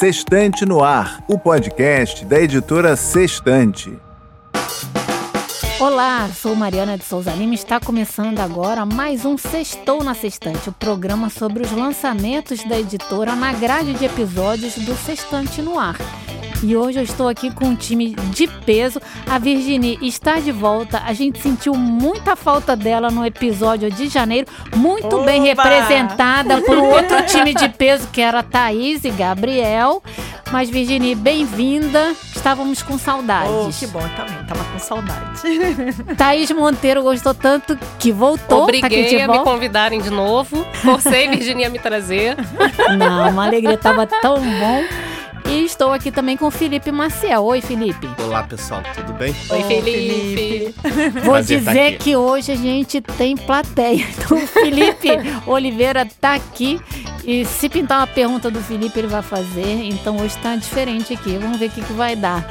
Sextante no Ar, o podcast da editora Sextante. Olá, sou Mariana de Souza Lima e está começando agora mais um Sextou na Sextante, o programa sobre os lançamentos da editora na grade de episódios do Sextante no Ar. E hoje eu estou aqui com um time de peso. A Virginie está de volta. A gente sentiu muita falta dela no episódio de janeiro, muito Oba! bem representada por um outro time de peso que era Thaís e Gabriel. Mas Virginie, bem-vinda. Estávamos com saudades. Oh, que bom, também. Tava com saudades. Thaís Monteiro gostou tanto que voltou. Obriguei tá a me convidarem de novo. Forcei Virginia a me trazer. Não, uma alegria. Tava tão bom. E estou aqui também com o Felipe Maciel. Oi, Felipe. Olá, pessoal, tudo bem? Oi, Felipe. Vou Prazer dizer que hoje a gente tem plateia. Então, o Felipe Oliveira está aqui. E se pintar uma pergunta do Felipe, ele vai fazer. Então, hoje está diferente aqui. Vamos ver o que, que vai dar.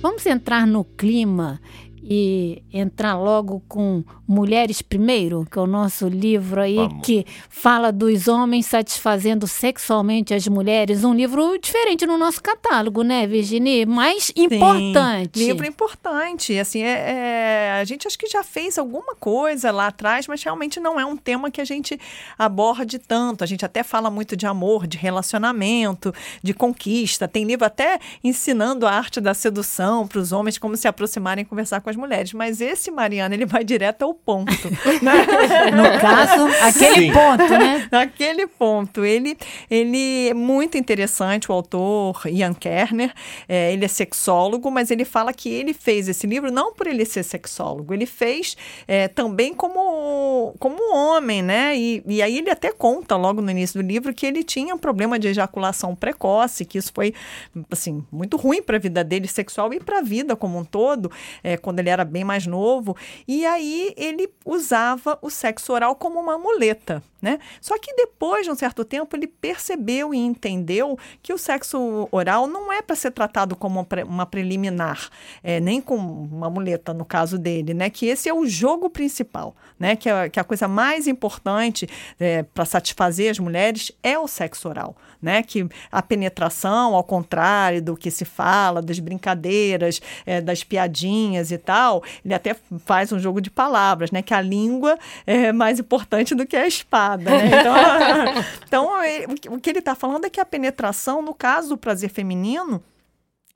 Vamos entrar no clima e entrar logo com Mulheres Primeiro, que é o nosso livro aí Vamos. que fala dos homens satisfazendo sexualmente as mulheres. Um livro diferente no nosso catálogo, né, Virginie? Mas importante. Sim, livro importante. Assim, é, é, a gente acho que já fez alguma coisa lá atrás, mas realmente não é um tema que a gente aborde tanto. A gente até fala muito de amor, de relacionamento, de conquista. Tem livro até ensinando a arte da sedução para os homens, como se aproximarem e conversar com as mulheres. Mas esse, Mariana, ele vai direto ao ponto. Né? no caso, aquele Sim. ponto, né? Aquele ponto. Ele, ele é muito interessante, o autor Ian Kerner. É, ele é sexólogo, mas ele fala que ele fez esse livro não por ele ser sexólogo, ele fez é, também como, como homem, né? E, e aí ele até conta logo no início do livro que ele tinha um problema de ejaculação precoce, que isso foi, assim, muito ruim para a vida dele sexual e para a vida como um todo, é, quando ele era bem mais novo. E aí ele usava o sexo oral como uma muleta, né? Só que depois de um certo tempo ele percebeu e entendeu que o sexo oral não é para ser tratado como uma preliminar, é, nem como uma muleta no caso dele, né? Que esse é o jogo principal, né? Que, é, que a coisa mais importante é, para satisfazer as mulheres é o sexo oral, né? Que a penetração, ao contrário do que se fala, das brincadeiras, é, das piadinhas e tal, ele até faz um jogo de palavras, né? Que a língua é mais importante do que a espada, né? Então, então ele, o que ele está falando é que a penetração, no caso do prazer feminino,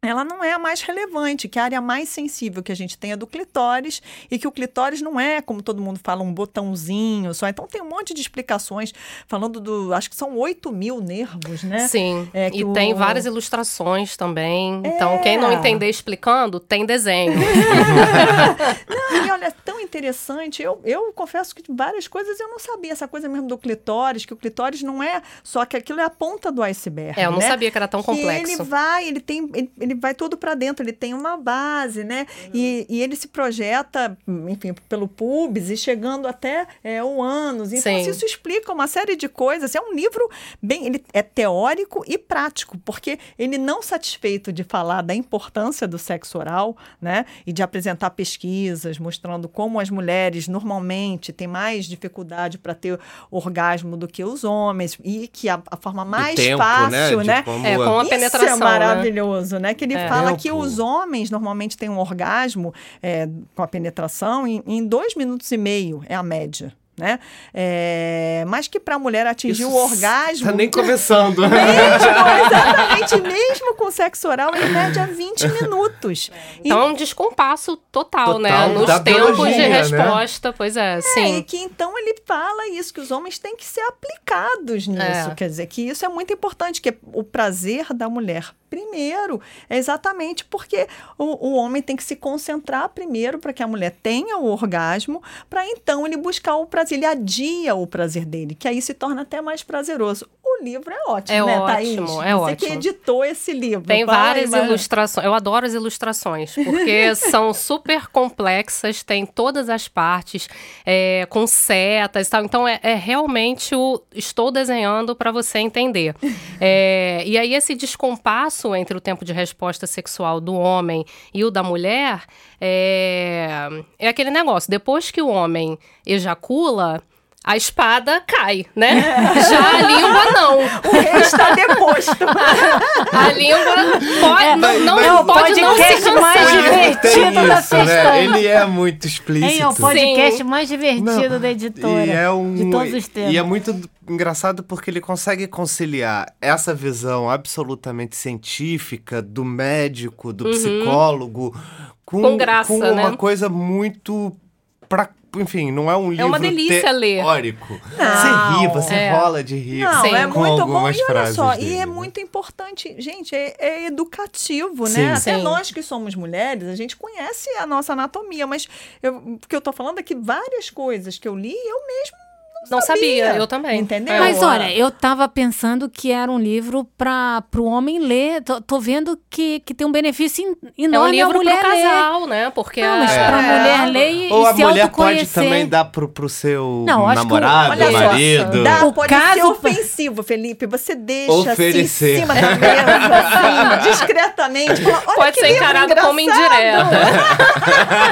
ela não é a mais relevante, que a área mais sensível que a gente tem é do clitóris, e que o clitóris não é, como todo mundo fala, um botãozinho só. Então tem um monte de explicações falando do. Acho que são 8 mil nervos, né? Sim. É, e o... tem várias ilustrações também. É... Então, quem não entender explicando, tem desenho. não, e olha, é tão interessante. Eu, eu confesso que várias coisas eu não sabia. Essa coisa mesmo do clitóris, que o clitóris não é só que aquilo é a ponta do iceberg. É, eu não né? sabia que era tão complexo. Que ele vai, ele tem. Ele, ele vai todo para dentro, ele tem uma base, né? Uhum. E, e, ele se projeta, enfim, pelo pubis e chegando até é, o ânus. Então, assim, isso explica uma série de coisas. É um livro bem, ele é teórico e prático, porque ele não satisfeito de falar da importância do sexo oral, né? E de apresentar pesquisas mostrando como as mulheres normalmente têm mais dificuldade para ter orgasmo do que os homens e que a, a forma mais tempo, né? fácil, né? né? É, com a penetração. Isso é maravilhoso, né? né? Que ele é. fala que os homens normalmente têm um orgasmo é, com a penetração em, em dois minutos e meio, é a média né? É, mas que para a mulher atingir Isso o orgasmo. Tá nem começando. Mesmo, exatamente, mesmo com sexo oral, ele mede a 20 minutos. Então, é um descompasso total, né? total né? Nos tempos de né? resposta, né? pois é, é, sim. E que então ele fala isso, que os homens têm que ser aplicados nisso. É. Quer dizer, que isso é muito importante, que o prazer da mulher primeiro. É exatamente porque o, o homem tem que se concentrar primeiro para que a mulher tenha o orgasmo, para então ele buscar o prazer, ele adia o prazer dele, que aí se torna até mais prazeroso. O livro é ótimo, é né, ótimo, Thaís? É Você ótimo. que editou esse livro. Tem várias vai... ilustrações. Eu adoro as ilustrações, porque são super complexas, tem todas as partes, é, com setas e tal. Então, é, é realmente o estou desenhando para você entender. É, e aí, esse descompasso entre o tempo de resposta sexual do homem e o da mulher é, é aquele negócio. Depois que o homem ejacula, a espada cai, né? Já a língua não. O rei está deposto. A língua pode, não, não, é o pode não se podcast mais cansar. divertido. Da né? sexta. Ele é muito explícito. É o podcast Sim. mais divertido Não, da editora. E é um, de todos os tempos. E é muito engraçado porque ele consegue conciliar essa visão absolutamente científica do médico, do psicólogo, com, Uhum. Com graça, com uma né? coisa muito. Pra, enfim, não é um livro uma delícia ler. teórico. Não. Você ri, você É. rola de rir. Não, Sim. é com muito bom. E olha só, dele, e é né? muito importante, gente, é, é educativo, Sim. né? Até Sim. nós que somos mulheres, a gente conhece a nossa anatomia, mas eu, o que eu tô falando é que várias coisas que eu li, eu mesmo Não sabia, eu também. Entendeu? É, Mas olha, eu tava pensando que era um livro para o homem ler. Tô, tô vendo que, que tem um benefício en- É um enorme livro a mulher pro ler. casal, né? Porque Não, a- mas É. pra É. mulher ler e, Ou e a se mulher autoconhecer. pode também dar pro, pro seu Não, que namorado, só, marido. Dá, O pode ser caso- ofensivo, Felipe. Você deixa Oferecer. assim em cima da mesa, assim, discretamente. Fala, Olha Pode que ser encarado como engraçado. indireta.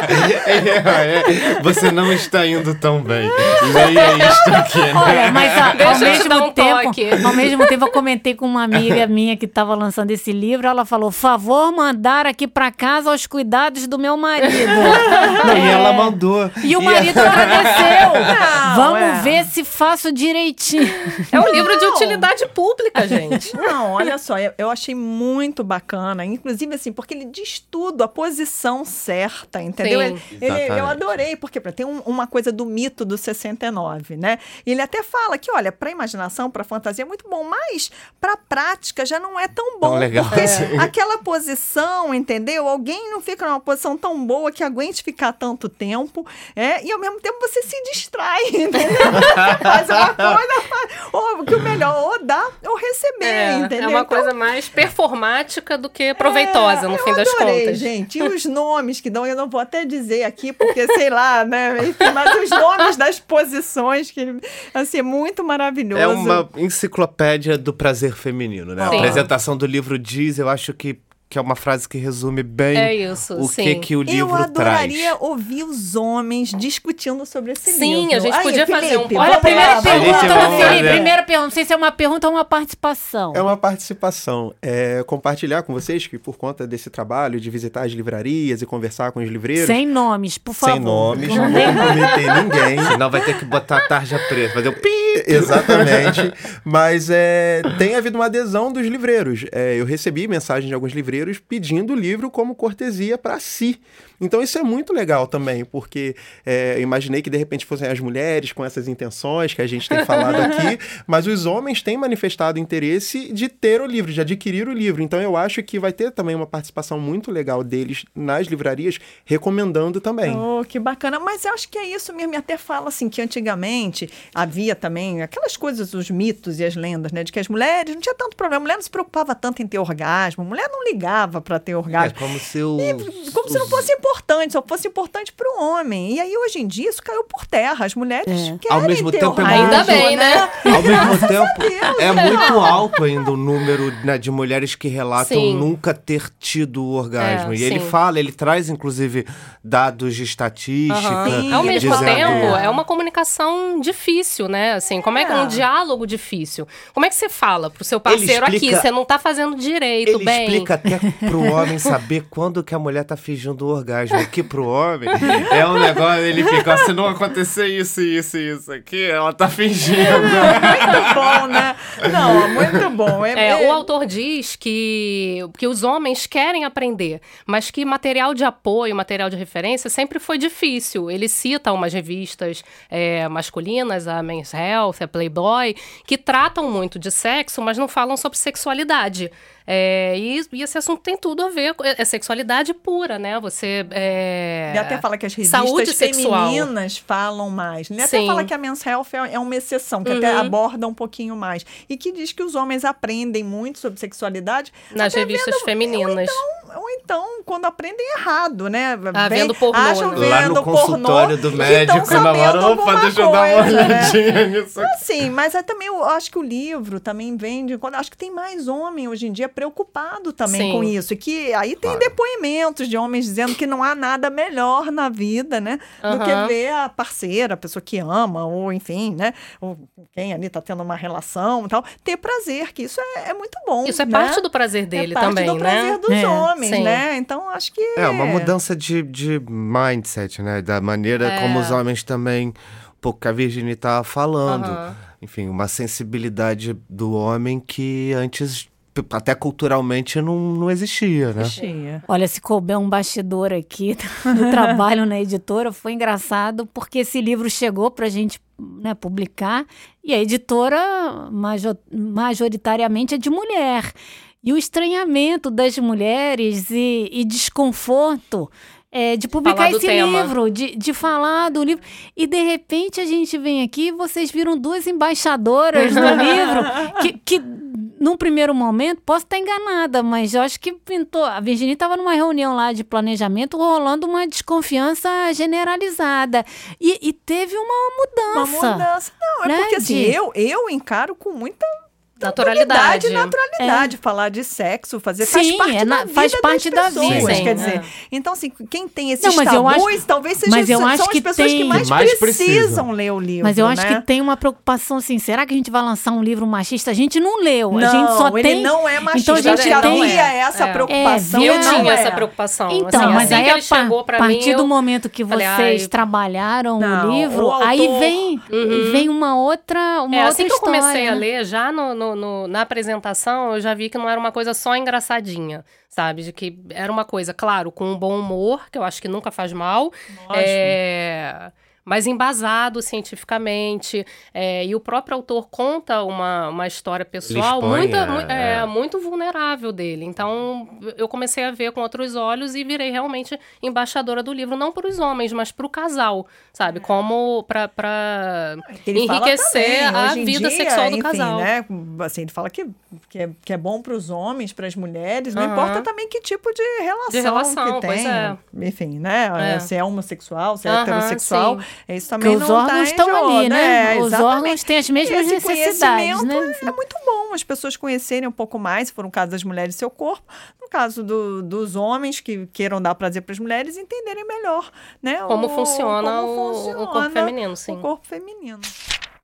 É, é, você não está indo tão bem. Leia isto aqui, né? Olha, mas a- ao mesmo um tempo, toque. ao mesmo tempo eu comentei com uma amiga minha que estava lançando esse livro, ela falou: "Favor mandar aqui para casa aos cuidados do meu marido". Não, e É. ela mandou. E o E marido agradeceu. Não, Vamos é. ver se faço direitinho. É um livro de Não. utilidade pública, gente. Não, olha só, eu, achei muito bacana, inclusive assim, porque ele diz tudo, a posição certa, entendeu? Sim. Ele- ele- eu adorei, porque tem um- uma coisa do mito do 69, né? E ele até fala que, olha, pra imaginação, pra fantasia é muito bom, mas pra prática já não é tão bom. Tão legal porque assim. aquela posição, entendeu? Alguém não fica numa posição tão boa que aguente ficar tanto tempo, é, e ao mesmo tempo você se distrai, entendeu? Você faz uma coisa, faz, ou que o melhor, ou dar ou receber, É, entendeu? É uma Então, coisa mais performática do que proveitosa, no é, fim eu das adorei, contas. gente. E os nomes que dão, eu não vou até dizer aqui, porque sei lá, né? Enfim, mas os nomes das posições, que assim, é muito maravilhoso. É uma enciclopédia do prazer feminino, né? Sim. A apresentação do livro diz, eu acho que, que é uma frase que resume bem É isso, o sim. que, que o Eu livro adoraria traz. ouvir os homens discutindo sobre esse Sim, livro. a gente podia fazer um Felipe. Olha a primeira pergunta, Felipe. Primeira pergunta, não sei se é uma pergunta ou uma participação. É uma participação. É compartilhar com vocês que, por conta desse trabalho de visitar as livrarias e conversar com os livreiros, Sem nomes, por favor. sem nomes, Não vou comprometer ninguém. Senão vai ter que botar a tarja preta, fazer o pi. Exatamente. Mas é, tem havido uma adesão dos livreiros. É, eu recebi mensagem de alguns livreiros pedindo o livro como cortesia para si. Então isso é muito legal também, porque é, eu imaginei que de repente fossem as mulheres com essas intenções que a gente tem falado aqui, mas os homens têm manifestado interesse de ter o livro, de adquirir o livro. Então eu acho que vai ter também uma participação muito legal deles nas livrarias, recomendando também. Oh, que bacana. Mas eu acho que é isso mesmo. E até fala assim que antigamente havia também aquelas coisas, os mitos e as lendas, né? De que as mulheres não tinha tanto problema. A mulher não se preocupava tanto em ter orgasmo. A mulher não ligava para ter É orgasmo. como se o. Como se não fosse importante, só fosse importante para o homem. E aí, hoje em dia, isso caiu por terra. As mulheres É. querem Ao mesmo ter tempo é orgasmo, Ainda bem, né? Ao mesmo tempo, é muito alto ainda o número né, de mulheres que relatam Sim. nunca ter tido o orgasmo. É, e ele sim. fala, ele traz inclusive dados de estatística. Sim, Ao mesmo dizendo- tempo, é uma comunicação difícil, né? Assim, como é que é É. um diálogo difícil? Como é que você fala pro seu parceiro explica- aqui, você não tá fazendo direito, Ele bem? explica até pro homem saber quando que a mulher tá fingindo o orgasmo. Aqui pro homem é um negócio, ele fica, "Ó, se não acontecer isso, isso e isso aqui, ela tá fingindo. Muito bom, né? Não, muito bom. É, É, é- o autor diz que, que os homens querem aprender, mas que material de apoio, material de referência sempre foi difícil. Ele cita umas revistas é, masculinas, a Men's Health, a Playboy, que tratam muito de sexo, mas não falam sobre sexualidade. É, e, e esse assunto tem tudo a ver com é, é sexualidade pura, né? Você. É, Ele até fala que as revistas saúde sexual. femininas falam mais. Ele até Sim. fala que a Men's Health é é uma exceção, que até aborda um pouquinho mais. E que diz que os homens aprendem muito sobre sexualidade nas até revistas vendo- femininas. Então, ou então quando aprendem errado, né? Ah, Bem- vendo pornô, acham né? vendo Lá no consultório pornô do e médico, na hora, opa, deixa eu dar uma coisa, né? olhadinha nisso aqui. Sim, mas é também eu acho que o livro também vem de quando acho que tem mais homem hoje em dia preocupado também Sim. com isso. E que aí tem Claro. depoimentos de homens dizendo que não há nada melhor na vida, né? Do que ver a parceira, a pessoa que ama, ou enfim, né? Ou quem ali tá tendo uma relação e tal, ter prazer, que isso é, é muito bom. Isso é né? parte do prazer dele é parte também, do né? prazer dos É, homens, sim. né? Então acho que É, uma mudança de, de mindset, né? Da maneira É. como os homens também, um pouco que a Virginia estava falando. Aham. Enfim, uma sensibilidade do homem que antes, até culturalmente, não, não existia, né? Chia. Olha, se couber um bastidor aqui do trabalho na editora, foi engraçado porque esse livro chegou para a gente né, publicar e a editora majo- majoritariamente é de mulher. E o estranhamento das mulheres e, e desconforto é, de publicar esse tema. livro, de, de falar do livro. E de repente a gente vem aqui e vocês viram duas embaixadoras do livro que, que num primeiro momento, posso estar enganada, mas eu acho que pintou. A Virginia estava numa reunião lá de planejamento, rolando uma desconfiança generalizada. E, e teve uma Uma mudança. mudança. Não, é né, porque assim, eu, eu encaro com muita Naturalidade. e naturalidade falar de sexo, fazer faz Sim, parte é na- da vida faz das parte da pessoas, vida. Sim, quer é. dizer. Então assim, quem tem esses Não, mas eu tabus, acho- talvez seja mas eu são acho as que pessoas que tem- mais, Que mais precisam, precisam. ler o livro, Mas eu acho né? que tem uma preocupação assim, será que a gente vai lançar um livro machista? A gente não leu, não, a gente só ele tem... não é machista. Então a gente já tem- havia essa É. preocupação. É, Eu Não tinha é. essa preocupação. Então, assim, mas assim aí que a ele chegou pa- pra mim, partir eu do momento que vocês trabalharam o livro, aí vem, Uhum. vem uma outra, uma É, outra assim que eu história. comecei a ler, já no, no- no- na apresentação, eu já vi que não era uma coisa só engraçadinha, sabe? De que era uma coisa, claro, com um bom humor, que eu acho que nunca faz mal. É, mas embasado cientificamente. é, e o próprio autor conta uma, uma história pessoal expõe, muito, é, mu- é, é. muito vulnerável dele. Então, eu comecei a ver com outros olhos e virei realmente embaixadora do livro, não para os homens, mas para o casal, sabe? Como para fala enriquecer também, a vida dia, sexual do enfim, casal. Né? Assim, ele fala que, que, é, que é bom para os homens, para as mulheres, não Aham. importa também que tipo de relação, De relação, que tem. é. Enfim, né? É. Se é homossexual, se é Aham, heterossexual, sim. Isso também Porque os não órgãos tá estão jogo, ali, né? Os Exatamente. órgãos têm as mesmas Esse necessidades, né? conhecimento É muito bom as pessoas conhecerem um pouco mais, se for no caso das mulheres, seu corpo. No caso do- dos homens que queiram dar prazer para as mulheres, entenderem melhor, né? Como o- funciona como o- o funciona corpo feminino, sim. O corpo feminino.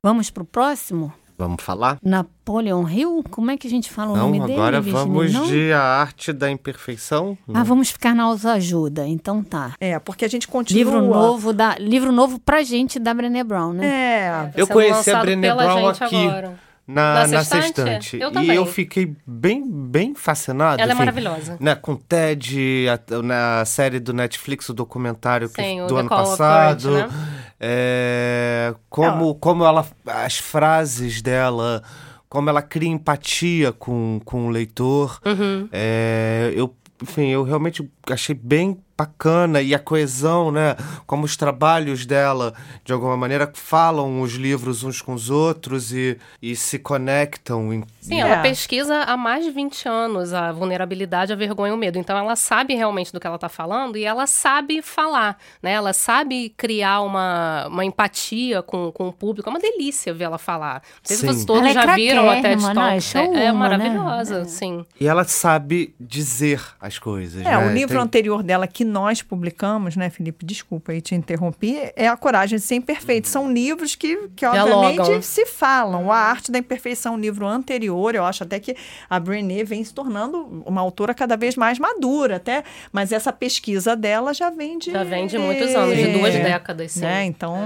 Vamos pro próximo? Vamos falar? Napoleon Hill? Como é que a gente fala o Não, nome dele? agora vamos Não? de A Arte da Imperfeição. Ah, vamos ficar na autoajuda, então tá. É, porque a gente continua. Livro novo da livro novo pra gente da Brené Brown, né? É. Eu conheci a Brené Brown gente aqui. agora. Na, Na na Sextante? Eu e eu fiquei bem, bem fascinado. Ela é enfim, maravilhosa. Né, com TED, a- na série do Netflix, o documentário que- Sim, o do The ano Call of passado. Courage, né? É, como, como ela. As frases dela, como ela cria empatia com, com o leitor. Uhum. É, eu, enfim, eu realmente achei bem bacana e a coesão, né? Como os trabalhos dela, de alguma maneira, falam os livros uns com os outros e, e se conectam. em- Sim, É. ela pesquisa há mais de 20 anos a vulnerabilidade, a vergonha e o medo. Então ela sabe realmente do que ela está falando e ela sabe falar, né? Ela sabe criar uma, uma empatia com, com o público. É uma delícia ver ela falar. Não sei se vocês todos Ela é já viram a TED craquérrima, né? Talk. Showwoman, É, é né? maravilhosa, sim. E ela sabe dizer as coisas. É, né? o livro Tem- anterior dela que nós publicamos, né, Felipe? Desculpa aí te interrompi, é A Coragem de Ser Imperfeito. São livros que, que obviamente, Dialogam. se falam. A Arte da Imperfeição, um livro anterior, eu acho até que a Brené vem se tornando uma autora cada vez mais madura, até. Mas essa pesquisa dela já vem de. Já vem de muitos anos, de duas É. décadas, sim. Né? Então.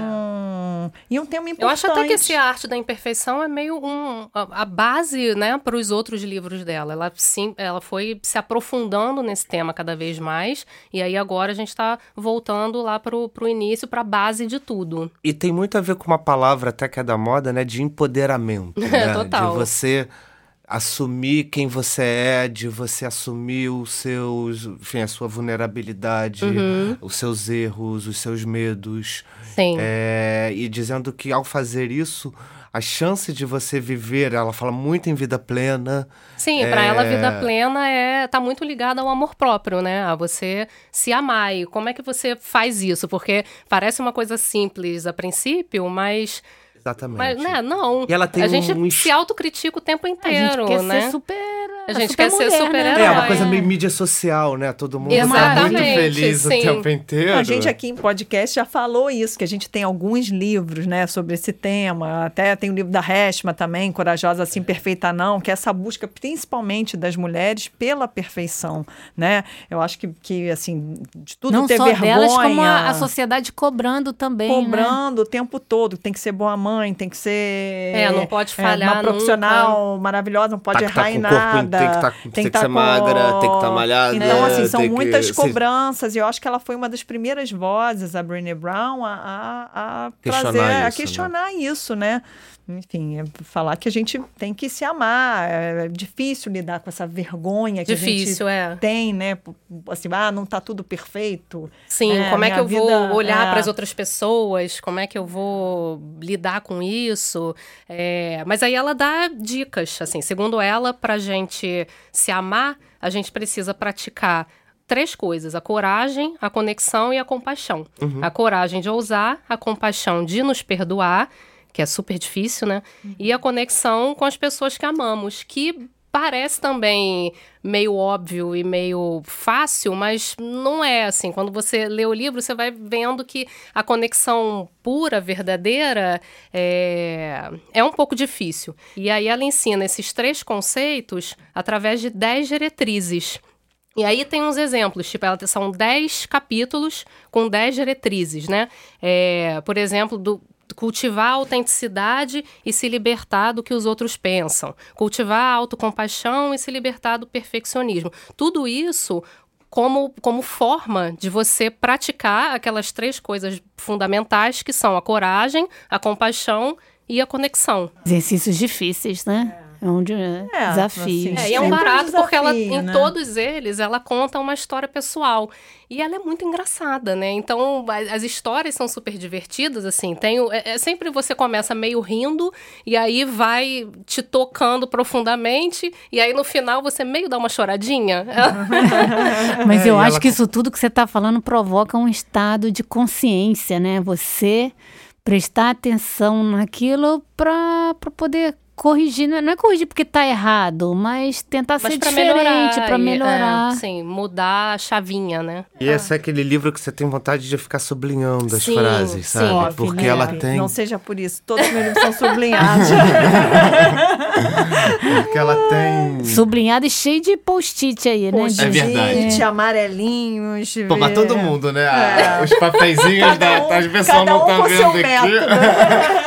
E um tema importante. Eu acho até que esse A Arte da Imperfeição é meio um, a, a base, né, para os outros livros dela. Ela, sim, ela foi se aprofundando nesse tema cada vez mais, e aí agora a gente está voltando lá pro, pro início, para a base de tudo. E tem muito a ver com uma palavra até que é da moda, né? De empoderamento. né? Total. De você assumir quem você é, de você assumir os seus, enfim, a sua vulnerabilidade, Uhum. os seus erros, os seus medos. Sim. É, e dizendo que ao fazer isso, a chance de você viver, ela fala muito em vida plena. Sim, para ela a vida plena é tá muito ligada ao amor próprio, né? A você se amar. E como é que você faz isso? Porque parece uma coisa simples a princípio, mas Exatamente. mas né, não. E ela tem a gente um- se autocritica o tempo A inteiro, gente quer né? ser super. A gente super quer ser mulher, super-herói. né? É, uma Herói. coisa meio mídia social, né? Todo mundo tá muito Exatamente, feliz sim. o tempo inteiro. A gente aqui em podcast já falou isso, que a gente tem alguns livros, né, sobre esse tema. Até tem o livro da Reshma também, Corajosa Assim, Perfeita Não, que é essa busca principalmente das mulheres pela perfeição, né? Eu acho que, que assim, de tudo Não ter só vergonha... delas, como a, a sociedade cobrando também. né? cobrando o tempo todo. Tem que ser boa mãe, tem que ser. É, não pode falhar uma profissional maravilhosa, não pode Tá que tá errar em com o corpo, nada. tem que tá- tem que tá ser magra, tem que tá malhada, Então, assim, são que- muitas se- cobranças. E eu acho que ela foi uma das primeiras vozes, a Brené Brown, a, a, a Questionar trazer, a isso, né? questionar isso, né? Enfim, é falar que a gente tem que se amar. É difícil lidar com essa vergonha que Difícil, a é. gente tem, né? Assim, ah, não tá tudo perfeito. Sim, É, como é que eu vou olhar é. para as outras pessoas? Como é que eu vou lidar com isso? É, mas aí ela dá dicas, assim, segundo ela, para gente se amar, a gente precisa praticar três coisas: a coragem, a conexão e a compaixão. A coragem de ousar, a compaixão de nos perdoar, que é super difícil, né? E a conexão com as pessoas que amamos, que parece também meio óbvio e meio fácil, mas não é assim. Quando você lê o livro, você vai vendo que a conexão pura, verdadeira, é, é um pouco difícil. E aí ela ensina esses três conceitos através de dez diretrizes. E aí tem uns exemplos, tipo, ela, são 10 capítulos com 10 diretrizes, né? É, por exemplo, do cultivar a autenticidade e se libertar do que os outros pensam. Cultivar a autocompaixão e se libertar do perfeccionismo. Tudo isso como, como forma de você praticar aquelas três coisas fundamentais que são a coragem, a compaixão e a conexão. Exercícios difíceis, né? É um de, É, desafios. assim, É, e é um Sempre um barato porque ela, desafio, em né? todos eles, ela conta uma história pessoal. E ela é muito engraçada, né? Então, as histórias são super divertidas, assim. Tem, o- é, é sempre você começa meio rindo, e aí vai te tocando profundamente, e aí no final você meio dá uma choradinha. Mas É, eu e acho ela- que isso tudo que você está falando provoca um estado de consciência, né? Você prestar atenção naquilo para poder corrigir. Não é- não é corrigir porque está errado, mas tentar Mas ser pra diferente, melhorar. para melhorar. É, sim, mudar a chavinha, né? E esse é aquele livro que você tem vontade de ficar sublinhando as Sim, frases, sim. sabe? Ó, Porque Felipe, ela tem. Não seja por isso. Todos os meus livros são sublinhados. Porque ela tem. Sublinhado e cheio de post-it aí, né? Post-it, De- É verdade. amarelinhos. Pô, ver- todo mundo, né? É. Os papeizinhos da. um- As pessoas cada não um seu vendo método. aqui.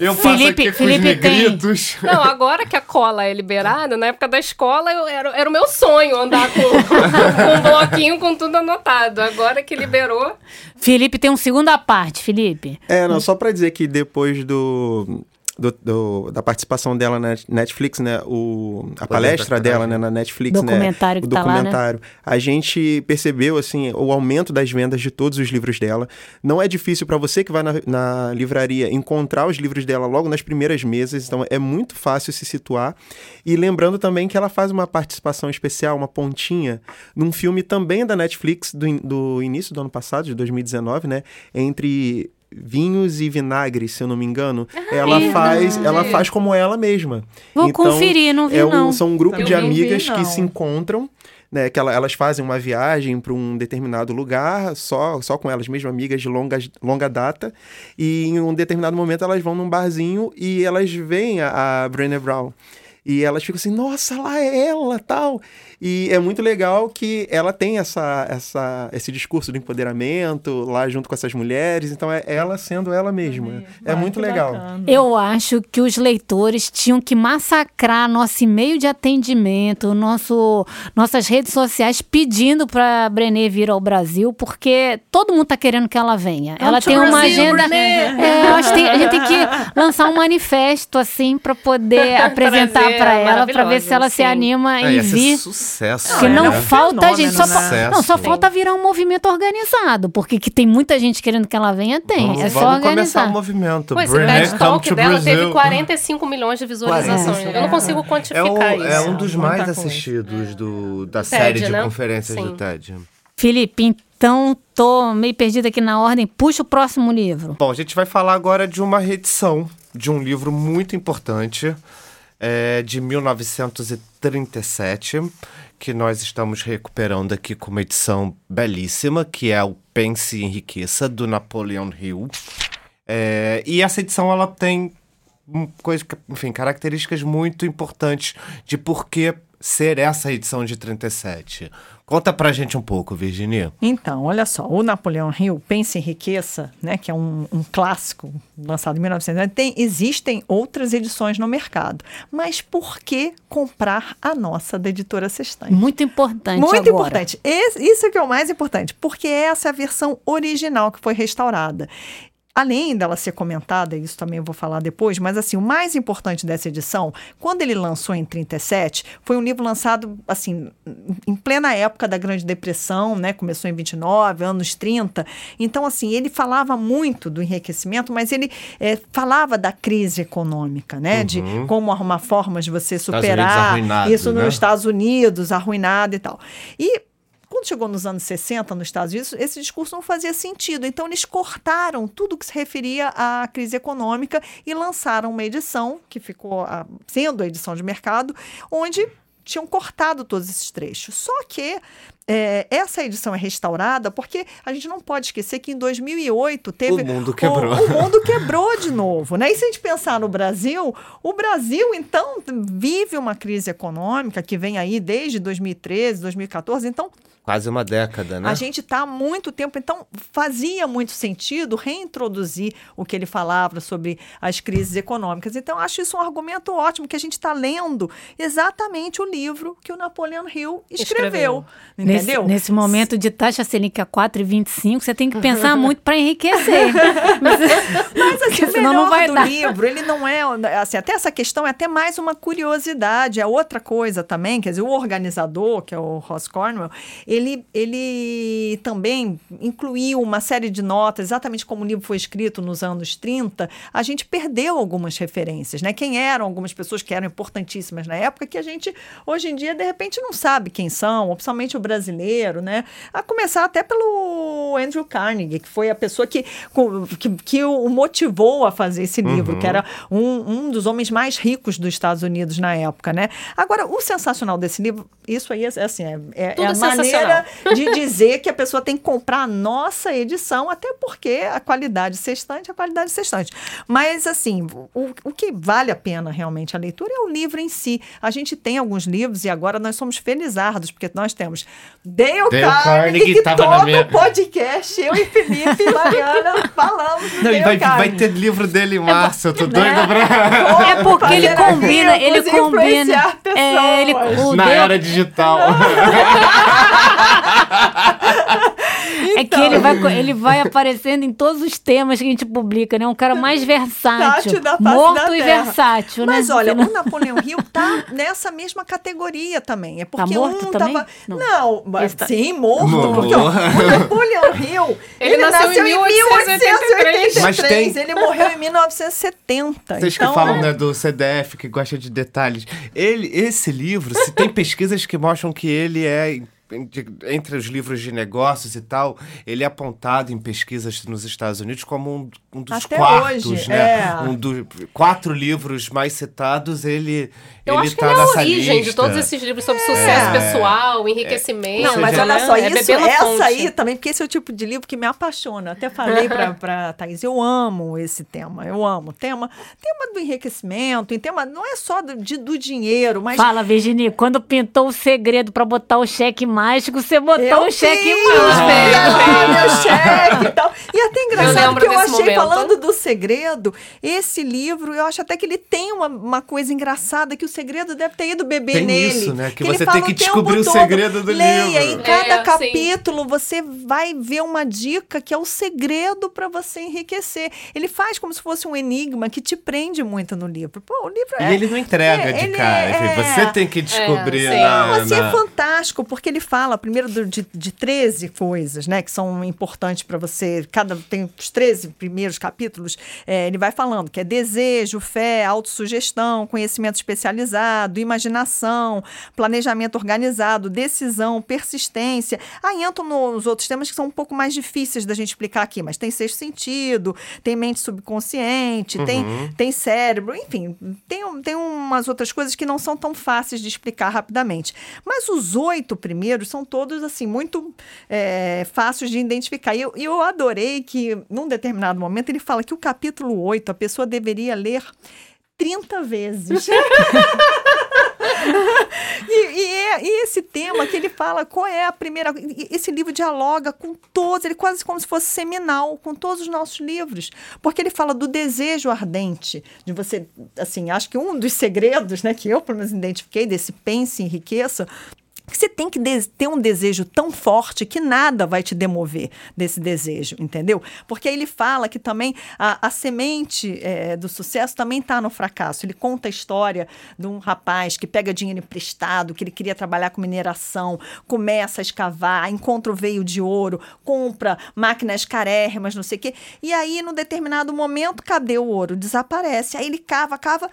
Eu passo Felipe- aqui com Felipe tem-. Não, agora que a cola é liberada, na época da escola, eu, era, era o meu sonho andar com, com um bloquinho com tudo anotado. Agora que liberou. Felipe tem uma segunda parte, Felipe. É, não, só pra dizer que depois do, do- do- da participação dela na Netflix, né, o, a palestra da dela coragem. né, na Netflix, Documentário né, que o tá lá, né? documentário, a gente percebeu assim o aumento das vendas de todos os livros dela. Não é difícil para você que vai na, na livraria encontrar os livros dela logo nas primeiras mesas, então é muito fácil se situar. E lembrando também que ela faz uma participação especial, uma pontinha, num filme também da Netflix do, do início do ano passado, de 2019, né, entre vinhos e vinagres, se eu não me engano, ela verdade. faz, ela faz como ela mesma. Vou conferir, não vi é um- não. São um grupo Eu de vi, amigas não. que se encontram, né, que ela- elas fazem uma viagem para um determinado lugar, só, só com elas mesmas, amigas de longa, longa data, e em um determinado momento elas vão num barzinho e elas veem a, a Brené Brown. E elas ficam assim, nossa, lá é ela, tal. E é muito legal que ela tem essa, essa, esse discurso do empoderamento lá junto com essas mulheres. Então é ela sendo ela mesma. É Ai, muito legal. bacana. Eu acho que os leitores tinham que massacrar nosso e-mail de atendimento, nosso, nossas redes sociais pedindo para Brené vir ao Brasil, porque todo mundo tá querendo que ela venha. ela to tem uma Brazil, agenda. É, eu acho que tem- a gente tem que lançar um manifesto assim para poder apresentar ser pra ela pra ver se ela se sim. anima É, em vir. sucesso. Porque ela não é um falta, gente, só, né? não, só Sim. falta virar um movimento organizado, porque que tem muita gente querendo que ela venha, tem. Vamos, é só vamos começar organizar. o movimento. Pô, esse TED Talk to dela teve Brazil. 45 milhões de visualizações. 45. Eu não consigo É, quantificar o- é isso. um dos mais assistidos do, da TED, série de né? conferências Sim. do TED. Felipe, então tô meio perdida aqui na ordem. Puxa o próximo livro. Bom, a gente vai falar agora de uma reedição de um livro muito importante, é, de 1937, que nós estamos recuperando aqui com uma edição belíssima, que é o Pense e Enriqueça, do Napoleon Hill. É, e essa edição ela tem coisa, enfim, características muito importantes de por que ser essa edição de 37. Conta pra gente um pouco, Virginia. Então, olha só, o Napoleão Hill, Pense em Riqueza, né, que é um, um clássico lançado em 1990, tem, existem outras edições no mercado. Mas por que comprar a nossa da editora Sextante? Muito importante Muito agora. importante. Esse- isso é que é o mais importante, porque essa é a versão original que foi restaurada. Além dela ser comentada, isso também eu vou falar depois, mas assim, o mais importante dessa edição, quando ele lançou em 37, foi um livro lançado assim, em plena época da Grande Depressão, né? Começou em 29, anos 30. Então, assim, ele falava muito do enriquecimento, mas ele eh, falava da crise econômica, né? De como arrumar formas de você superar isso nos né? Estados Unidos, arruinado e tal. E quando chegou nos anos 60 nos Estados Unidos, esse discurso não fazia sentido. Então, eles cortaram tudo que se referia à crise econômica e lançaram uma edição, que ficou ah, sendo a edição de mercado, onde tinham cortado todos esses trechos. Só que é, essa edição é restaurada porque a gente não pode esquecer que em 2008 teve... O mundo quebrou. O, o mundo quebrou de novo, né? E se a gente pensar no Brasil, o Brasil, então, vive uma crise econômica que vem aí desde 2013, 2014. Então, Quase uma década, né? a gente está há muito tempo, então fazia muito sentido reintroduzir o que ele falava sobre as crises econômicas. Então, acho isso um argumento ótimo, que a gente está lendo exatamente o livro que o Napoleon Hill escreveu. Escreveu. Nesse, Entendeu? nesse momento de taxa Selic a 4,25, você tem que pensar muito para enriquecer. Mas assim, Porque o melhor não vai do dar. livro, ele não é, assim, até essa questão é até mais uma curiosidade, é outra coisa também, quer dizer, o organizador, que é o Ross Cornwell, ele, ele também incluiu uma série de notas, exatamente como o livro foi escrito nos anos 30, a gente perdeu algumas referências, né? Quem eram algumas pessoas que eram importantíssimas na época, que a gente, hoje em dia, de repente, não sabe quem são, principalmente o brasileiro, né? A começar até pelo Andrew Carnegie, que foi a pessoa que, que, que o motivou a fazer esse livro, que era um, um dos homens mais ricos dos Estados Unidos na época, né? Agora, o sensacional desse livro, isso aí é, é assim, é, é- é a maneira sensacional. de dizer que a pessoa tem que comprar a nossa edição, até porque a qualidade sextante é a qualidade sextante. Mas, assim, o, o que vale a pena realmente a leitura é o livro em si. A gente tem alguns livros e agora nós somos felizardos, porque nós temos Dale, Dale Carnegie, Carnegie que tava na todo minha- podcast, eu e Felipe e Mariana falamos do Não, Dale vai, vai ter livro dele em março, eu tô Né? doida pra... É porque ele combina, ele combina. É, ele, o Na Dale- era digital. É que ele vai, ele vai aparecendo em todos os temas que a gente publica, né? Um cara mais versátil. Versátil da face morto da e versátil, né? Mas olha, Você não- o Napoleão Hill tá nessa mesma categoria também. É porque morto um também? tava. Não. Não, mas tá- sim, morto. Morto. Porque o, o Napoleão Hill. Ele nasceu em 1883. Mas tem- Ele morreu em 1970. Vocês então, que falam né, do CDF, que gosta de detalhes. Ele, esse livro, se tem pesquisas que mostram que ele é. De- Entre os livros de negócios e tal, ele é apontado em pesquisas nos Estados Unidos como um, um dos Até quartos, hoje, né? é. Um dos quatro livros mais citados, ele, Eu ele acho que tá ele é a origem de lista. todos esses livros sobre sucesso pessoal, enriquecimento. Não, mas olha só, é isso, essa fonte. aí também, porque esse é o tipo de livro que me apaixona. Até falei pra, pra Thaís, eu amo esse tema, eu amo. Tema, tema do enriquecimento, em tema, não é só do, de- do dinheiro, mas Fala, Virginia, quando pintou o segredo pra botar o cheque mágico, você botou Eu um cheque em ah, meu cheque e tal. E até engraçado que eu achei, momento. falando do segredo, esse livro, eu acho até que ele tem uma, uma coisa engraçada, que o segredo deve ter ido beber Tem nele. isso, né? Que ele você fala tem que o tempo descobrir o todo, segredo do Leia, livro. em cada É, sim. capítulo você vai ver uma dica que é o segredo para você enriquecer. Ele faz como se fosse um enigma que te prende muito no livro. Pô, o livro E é... ele não entrega é, de cara. é- Você tem que descobrir sim. na, Não, assim, na- é fantástico, porque ele fala primeiro do- de, de 13 coisas, né, que são importantes para você. Cada tem os 13 primeiros capítulos, é, ele vai falando que é desejo, fé, autossugestão, conhecimento especializado, imaginação, planejamento organizado, decisão, persistência. Aí entram nos outros temas que são um pouco mais difíceis da gente explicar aqui, mas tem sexto sentido, tem mente subconsciente, tem, tem cérebro, enfim, tem, tem umas outras coisas que não são tão fáceis de explicar rapidamente. Mas os oito primeiros são todos, assim, muito é, fáceis de identificar. E eu, eu adorei que, num determinado momento, ele fala que o capítulo 8 a pessoa deveria ler 30 vezes. E, e é- e esse tema que ele fala, qual é a primeira. Esse livro dialoga com todos, ele quase como se fosse seminal com todos os nossos livros. Porque ele fala do desejo ardente, de você. Assim, acho que um dos segredos, né, que eu, pelo menos, identifiquei desse pense enriqueça. Que Você tem que ter um desejo tão forte que nada vai te demover desse desejo, entendeu? Porque ele fala que também a, a semente eh, do sucesso também está no fracasso. Ele conta a história de um rapaz que pega dinheiro emprestado, que ele queria trabalhar com mineração, começa a escavar, encontra o veio de ouro, compra máquinas carérrimas, não sei o quê. E aí, num determinado momento, cadê o ouro? Desaparece. Aí ele cava, cava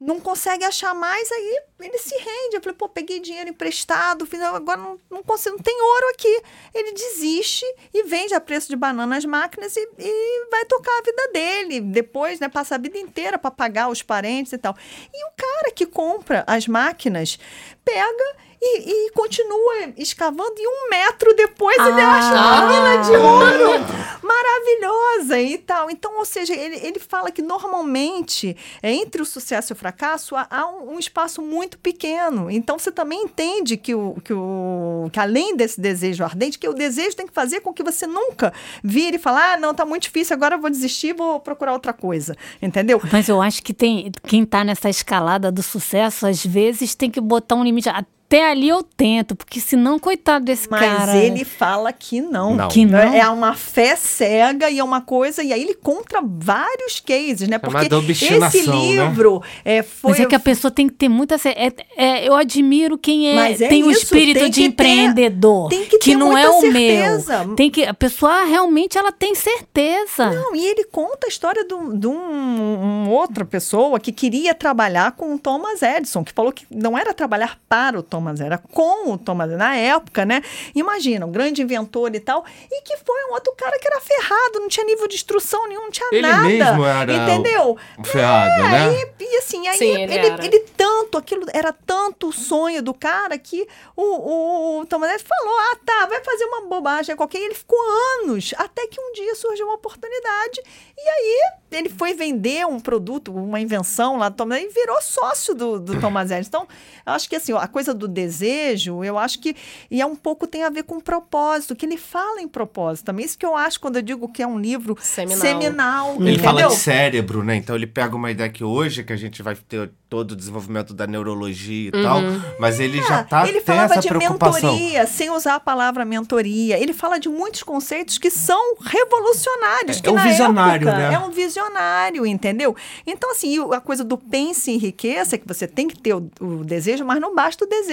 não consegue achar mais, aí ele se rende. Eu falei, pô, peguei dinheiro emprestado, agora não, não consigo, não tem ouro aqui. Ele desiste e vende a preço de banana as máquinas e, e vai tocar a vida dele. Depois, né, passa a vida inteira para pagar os parentes e tal. E o cara que compra as máquinas pega e, e continua escavando e um metro depois ele Ah. acha uma mina de ouro maravilhosa e tal. Então, ou seja, ele, ele fala que normalmente é, entre o sucesso e o fracasso há, há um, um espaço muito pequeno. Então, você também entende que, o, que, o, que além desse desejo ardente, que o desejo tem que fazer com que você nunca vire e fale, ah, não, tá muito difícil, agora eu vou desistir, vou procurar outra coisa. Entendeu? Mas eu acho que tem quem tá nessa escalada do sucesso, às vezes tem que botar um limite. Até ali eu tento, porque senão, coitado desse Mas cara. ele fala que não. Não. Que não? É uma fé cega e é uma coisa. E aí ele contra vários cases, né? Porque Chamada obstinação, esse né? livro é, foi. Mas é que a pessoa tem que ter muita. É, é, eu admiro quem é, Mas é tem o isso, espírito tem de que ter- empreendedor. tem que ter não é muita o certeza. meu. Tem que, a pessoa realmente ela tem certeza. Não, e ele conta a história de um- de um, um outra pessoa que queria trabalhar com o Thomas Edison, que falou que não era trabalhar para o Thomas, era com o Thomas na época, né? Imagina, um grande inventor e tal, e que foi um outro cara que era ferrado, não tinha nível de instrução nenhum, não tinha Ele nada. mesmo era entendeu? ferrado, É, né? E, e assim, aí Sim, ele, ele ele, tanto, aquilo era tanto o sonho do cara que o, o, o Thomas Edison falou: ah, tá, vai fazer uma bobagem qualquer. E ele ficou anos, até que um dia surgiu uma oportunidade. E aí ele foi vender um produto, uma invenção lá do Thomas e virou sócio do, do Thomas Edison. Então, eu acho que assim, a coisa do desejo, eu acho que e é um pouco tem a ver com propósito, que ele fala em propósito também. Isso que eu acho quando eu digo que é um livro Seminal. seminal Ele entendeu? fala de cérebro, né? Então ele pega uma ideia que hoje, que a gente vai ter todo o desenvolvimento da neurologia e tal, mas ele já tá ele falava essa de preocupação. mentoria, sem usar a palavra mentoria. Ele fala de muitos conceitos que são revolucionários. É- que é um na visionário, época né? É um visionário, entendeu? Então, assim, a coisa do pense e enriqueça, que você tem que ter o, o desejo, mas não basta o desejo.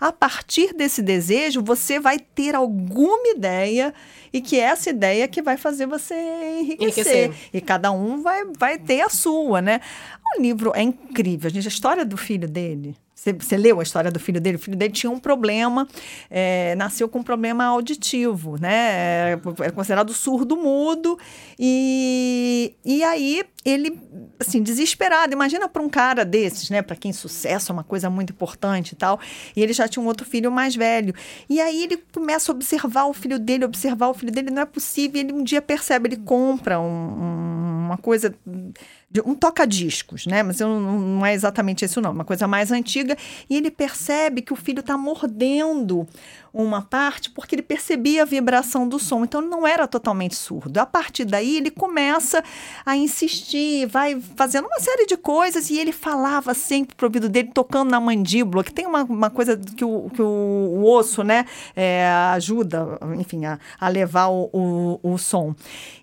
A partir desse desejo, você vai ter alguma ideia e que é essa ideia que vai fazer você enriquecer. Enriquecer. E cada um vai, vai ter a sua, né? O livro é incrível, gente. A história do filho dele. Você, você leu a história do filho dele? O filho dele tinha um problema, é, nasceu com um problema auditivo, né? Era considerado surdo mudo. E, e aí ele, assim, desesperado. Imagina para um cara desses, né? Para quem sucesso é uma coisa muito importante e tal. E ele já tinha um outro filho mais velho. E aí ele começa a observar o filho dele, observar o filho dele. Não é possível. Ele um dia percebe, ele compra um- um- uma coisa um toca-discos, né? Mas não, não é exatamente isso, não. Uma coisa mais antiga. E ele percebe que o filho está mordendo uma parte porque ele percebia a vibração do som, então ele não era totalmente surdo. A partir daí ele começa a insistir, vai fazendo uma série de coisas e ele falava sempre pro ouvido dele, tocando na mandíbula, que tem uma, uma coisa que o, que o, o osso, né, é, ajuda, enfim, a, a levar o, o, o, som.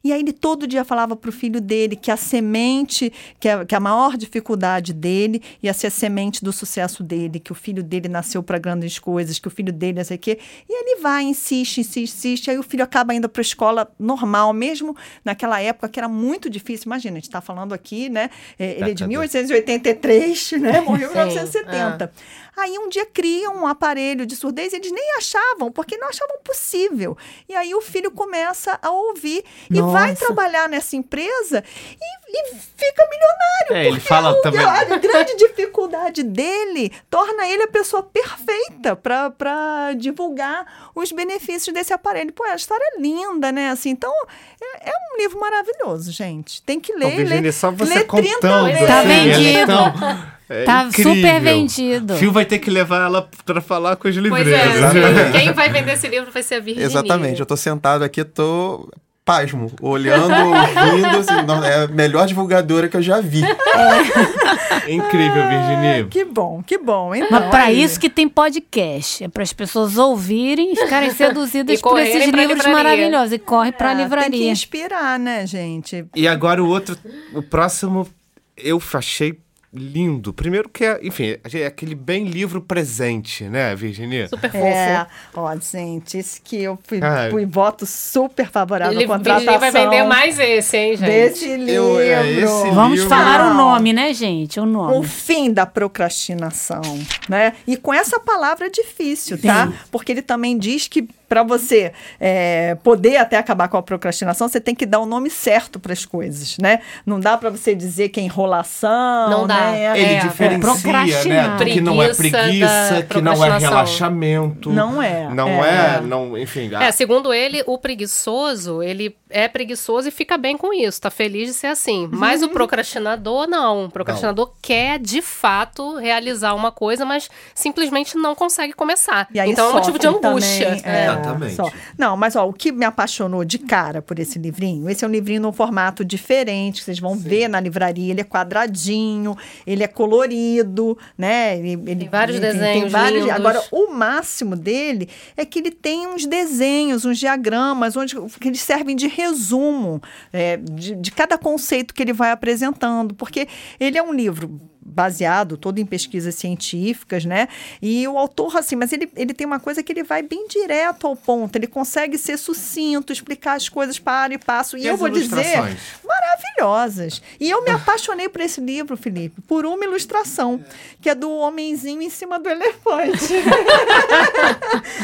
E aí ele todo dia falava pro filho dele que a semente, que a, que a maior dificuldade dele ia ser a semente do sucesso dele, que o filho dele nasceu para grandes coisas, que o filho dele, não sei o quê. E ele vai, insiste, insiste, insiste. Aí o filho acaba indo para a escola normal, mesmo naquela época que era muito difícil. Imagina, a gente está falando aqui, né? É, ele é de 1883, né? Morreu em 1970. É. Aí um dia criam um aparelho de surdez, eles nem achavam, porque não achavam possível. E aí o filho começa a ouvir Nossa. e vai trabalhar nessa empresa e, e fica milionário. É, ele fala a, também. A grande dificuldade dele torna ele a pessoa perfeita para divulgar os benefícios desse aparelho. Pô, a história é linda, né? Assim, então, é, é um livro maravilhoso, gente. Tem que ler. Então, Virginia, ler, só você ler contando. vezes. Tá vendido. Então, é tá incrível. super vendido. Fio vai ter que levar ela para falar com os Pois livreiros. é, quem vai vender esse livro vai ser a Virginia. Exatamente, eu tô sentado aqui, tô pasmo, olhando, ouvindo, assim, não, é a melhor divulgadora que eu já vi. É. Incrível, Virginia. Que bom, que bom. Então, Mas para isso que tem podcast. É para as pessoas ouvirem e ficarem seduzidas E por esses livros livraria. maravilhosos. E corre para a É, Tem que livraria. inspirar, né, gente? E agora o outro, o próximo, eu achei lindo. Primeiro que é, enfim, é aquele bem livro presente, né, Virginia? Super fofo. É, ó, gente, esse que eu fui, Ah. fui voto super favorável Ele, à contratação Virginia vai vender mais esse, hein, gente? desse livro. Eu- é, esse Vamos livro- falar o nome, né, gente? O O nome. fim da procrastinação, né? E com essa palavra é difícil, tá? Porque ele também diz que para você é, poder até acabar com a procrastinação, você tem que dar o nome certo para as coisas, né? Não dá para você dizer que é enrolação, Não dá. né? Ele É, diferencia, né? procrastinar. Que não é Preguiça preguiça, que não é relaxamento. Não é, Não é. é, não, enfim. É, segundo ele, o preguiçoso, ele é preguiçoso e fica bem com isso, tá feliz de ser assim. Mas o procrastinador, não. O procrastinador quer, de fato, realizar uma coisa, mas simplesmente não consegue começar. E aí então é um motivo de angústia. também, é, Exatamente. só. Não, mas ó, o que me apaixonou de cara por esse livrinho, esse é um livrinho num formato diferente, que vocês vão ver na livraria, ele é quadradinho, ele é colorido, né? Ele, ele- Tem vários enfim, desenhos vários- lindos. Agora, o máximo dele é que ele tem uns desenhos, uns diagramas, onde que eles servem de resumo é, de, de cada conceito que ele vai apresentando, porque ele é um livro baseado todo em pesquisas científicas, né? E o autor, assim, mas ele, ele tem uma coisa que ele vai bem direto ao ponto, ele consegue ser sucinto, explicar as coisas para e passo. E, E eu as vou dizer, ilustrações? maravilhosas. E eu me apaixonei por esse livro, Felipe, por uma ilustração, que é do homenzinho em cima do elefante.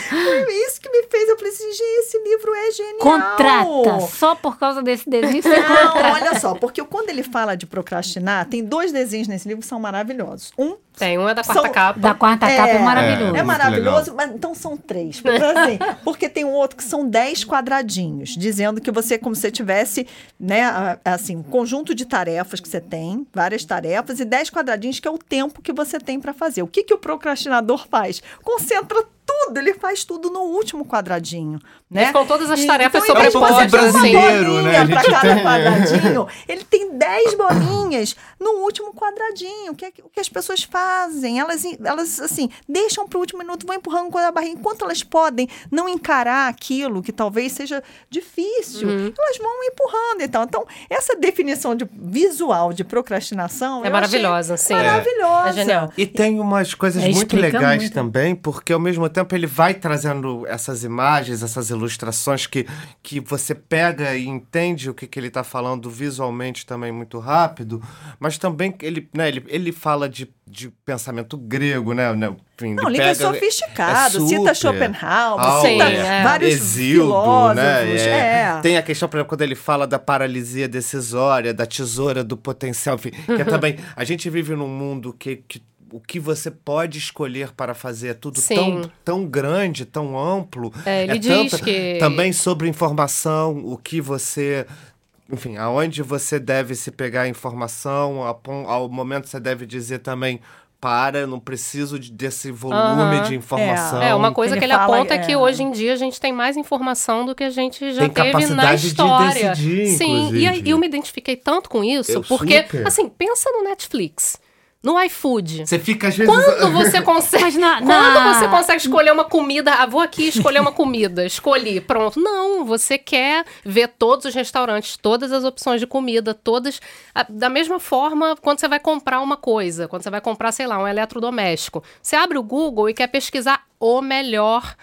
Foi isso que me fez, eu falei assim, gente, esse livro é genial. Contrata. Só por causa desse desenho você Não, olha só, porque quando ele fala de procrastinar, tem dois desenhos nesse livro que são maravilhosos. Um Tem, um é da quarta São- capa. Da quarta capa é maravilhoso. é muito maravilhoso, mas então são três. Porque, assim, porque tem um outro que são dez quadradinhos, dizendo que você, como se tivesse, né, assim, um conjunto de tarefas que você tem, várias tarefas, e dez quadradinhos que é o tempo que você tem para fazer. O que, que o procrastinador faz? Concentra tudo, ele faz tudo no último quadradinho. Né? Ficam todas as E- tarefas então, sobrepostas, brasileiro, né? A pra cada tem- quadradinho, ele tem 10 bolinhas no último quadradinho. O que, é que- o que as pessoas fazem? Elas, elas assim, deixam para o último minuto, vão empurrando com a barriga. Enquanto elas podem não encarar aquilo que talvez seja difícil, Uhum. elas vão empurrando. Então, então, essa definição de visual de procrastinação É maravilhosa, sim. Maravilhosa. É genial. E tem umas coisas É, muito legais muito. também, porque ao mesmo tempo ele vai trazendo essas imagens, essas ilustrações que, que você pega e entende o que, que ele está falando visualmente também muito rápido, mas também ele, né, ele, ele fala de, de pensamento grego, né? né, enfim, Não, ele livro é pega- sofisticado, é cita super. Schopenhauer, Alto, cita é. vários Exildo, filósofos. né? É. Tem a questão, por exemplo, quando ele fala da paralisia decisória, da tesoura do potencial, enfim, que é também. A gente vive num mundo que. que o que você pode escolher para fazer é tudo Sim. tão, tão grande, tão amplo. É, ele diz tanta- que- Também sobre informação, o que você enfim, aonde você deve se pegar a informação, ao momento você deve dizer também para, eu não preciso de- desse volume Aham. de informação. É, uma coisa Ele que ele fala, aponta é que é. hoje em dia a gente tem mais informação do que a gente já Tem teve na capacidade de história. decidir, Sim, e aí inclusive. eu me identifiquei tanto com isso, Eu porque, super. assim, pensa no Netflix, no iFood. Você fica às vezes. Quando você consegue. Mas na- Quando na- você consegue escolher uma comida, ah, vou aqui escolher uma comida, escolhi, pronto. Não, você quer ver todos os restaurantes, todas as opções de comida, todas. Da mesma forma, quando você vai comprar uma coisa, quando você vai comprar, sei lá, um eletrodoméstico, você abre o Google e quer pesquisar o melhor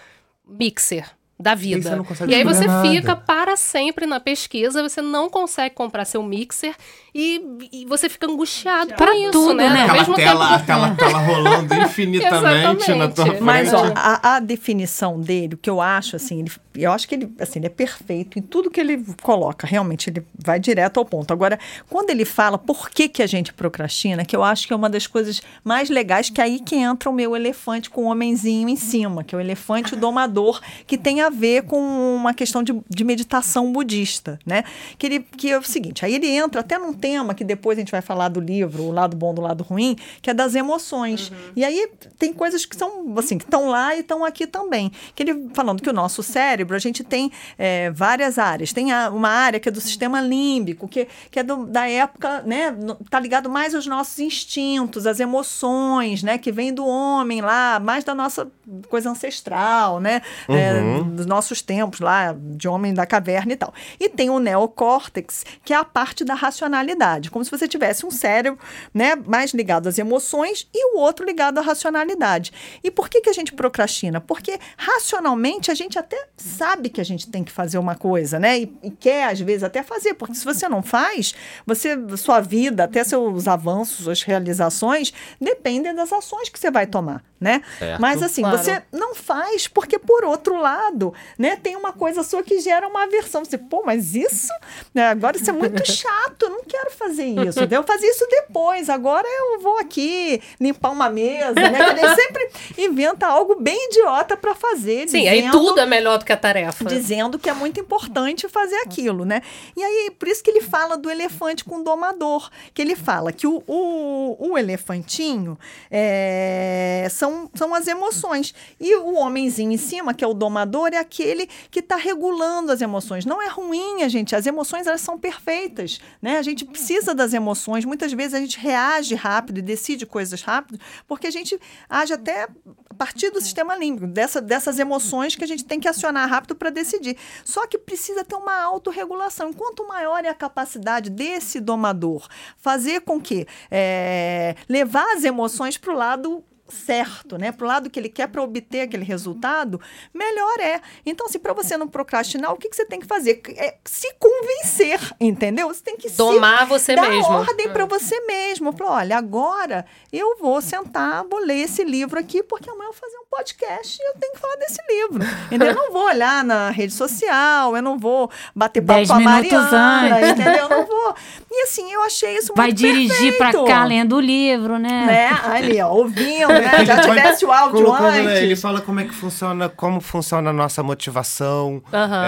mixer da vida. você não consegue e aí você nada. fica para sempre na pesquisa, você não consegue comprar seu mixer e, e você fica angustiado por isso, tudo, né? né? Aquela mesmo tela, tempo- aquela tela rolando infinitamente na tua frente. Mas ó, a, a definição dele, o que eu acho assim, ele- eu acho que ele, assim, ele é perfeito em tudo que ele coloca. Realmente ele vai direto ao ponto. Agora, quando ele fala por que que a gente procrastina, que eu acho que é uma das coisas mais legais, que é aí que entra o meu elefante com o homenzinho em cima, que é o elefante domador, que tem a ver com uma questão de, de meditação budista, né? Que ele que é o seguinte, aí ele entra até num tema que depois a gente vai falar do livro, o lado bom do lado ruim, que é das emoções. E aí tem coisas que são assim, que estão lá e estão aqui também. Que ele falando que o nosso cérebro, a gente tem é, várias áreas. Tem a- uma área que é do sistema límbico, que, que é do- da época, né? Tá ligado mais aos nossos instintos, às emoções, né? Que vem do homem lá, mais da nossa coisa ancestral, né? É, dos nossos tempos lá, de homem da caverna e tal. E tem o neocórtex, que é a parte da racionalidade, como se você tivesse um cérebro, né, mais ligado às emoções e o outro ligado à racionalidade. E por que que a gente procrastina? Porque racionalmente a gente até sabe que a gente tem que fazer uma coisa, né? E, e quer às vezes até fazer, porque se você não faz, você sua vida, até seus avanços, suas realizações dependem das ações que você vai tomar, né? Certo. Mas assim, Claro. você não faz porque por outro lado, né, tem uma coisa sua que gera uma aversão. Você, pô, mas isso, né, agora isso é muito chato, eu não quero fazer isso. Eu fazer isso depois, agora eu vou aqui limpar uma mesa, né? Ele sempre inventa algo bem idiota para fazer. Sim, aí dizendo- tudo é melhor do que a tarefa. dizendo que é muito importante fazer aquilo, né? E aí, por isso que ele fala do elefante com domador, que ele fala que o, o, o elefantinho é, são, são as emoções. E o homenzinho em cima, que é o domador, é aquele que está regulando as emoções. Não é ruim, a gente. As emoções, elas são perfeitas, né? A gente precisa das emoções. Muitas vezes a gente reage rápido e decide coisas rápido, porque a gente age até a partir do sistema límbico, dessa, dessas emoções que a gente tem que acionar rápido para decidir. Só que precisa ter uma autorregulação. Quanto maior é a capacidade desse domador fazer com que é, levar as emoções para o lado certo, né? Para o lado que ele quer para obter aquele resultado, melhor é. Então, se para você não procrastinar, o que, que você tem que fazer? É se convencer, entendeu? Você tem que se Domar você dar mesmo. ordem para você mesmo. Falar, olha, agora eu vou sentar, vou ler esse livro aqui, porque amanhã eu vou fazer um podcast e eu tenho que falar desse livro. Entendeu? Eu não vou olhar na rede social, eu não vou bater papo com a Mariana, antes. entendeu? Eu não vou. E assim, eu achei isso Vai muito dirigir pra perfeito. cá lendo o livro, né? Né? Ali, ó, ouvindo, né? Já vai tivesse o áudio colocando, né, Ele antes. fala como é que funciona, como funciona a nossa motivação.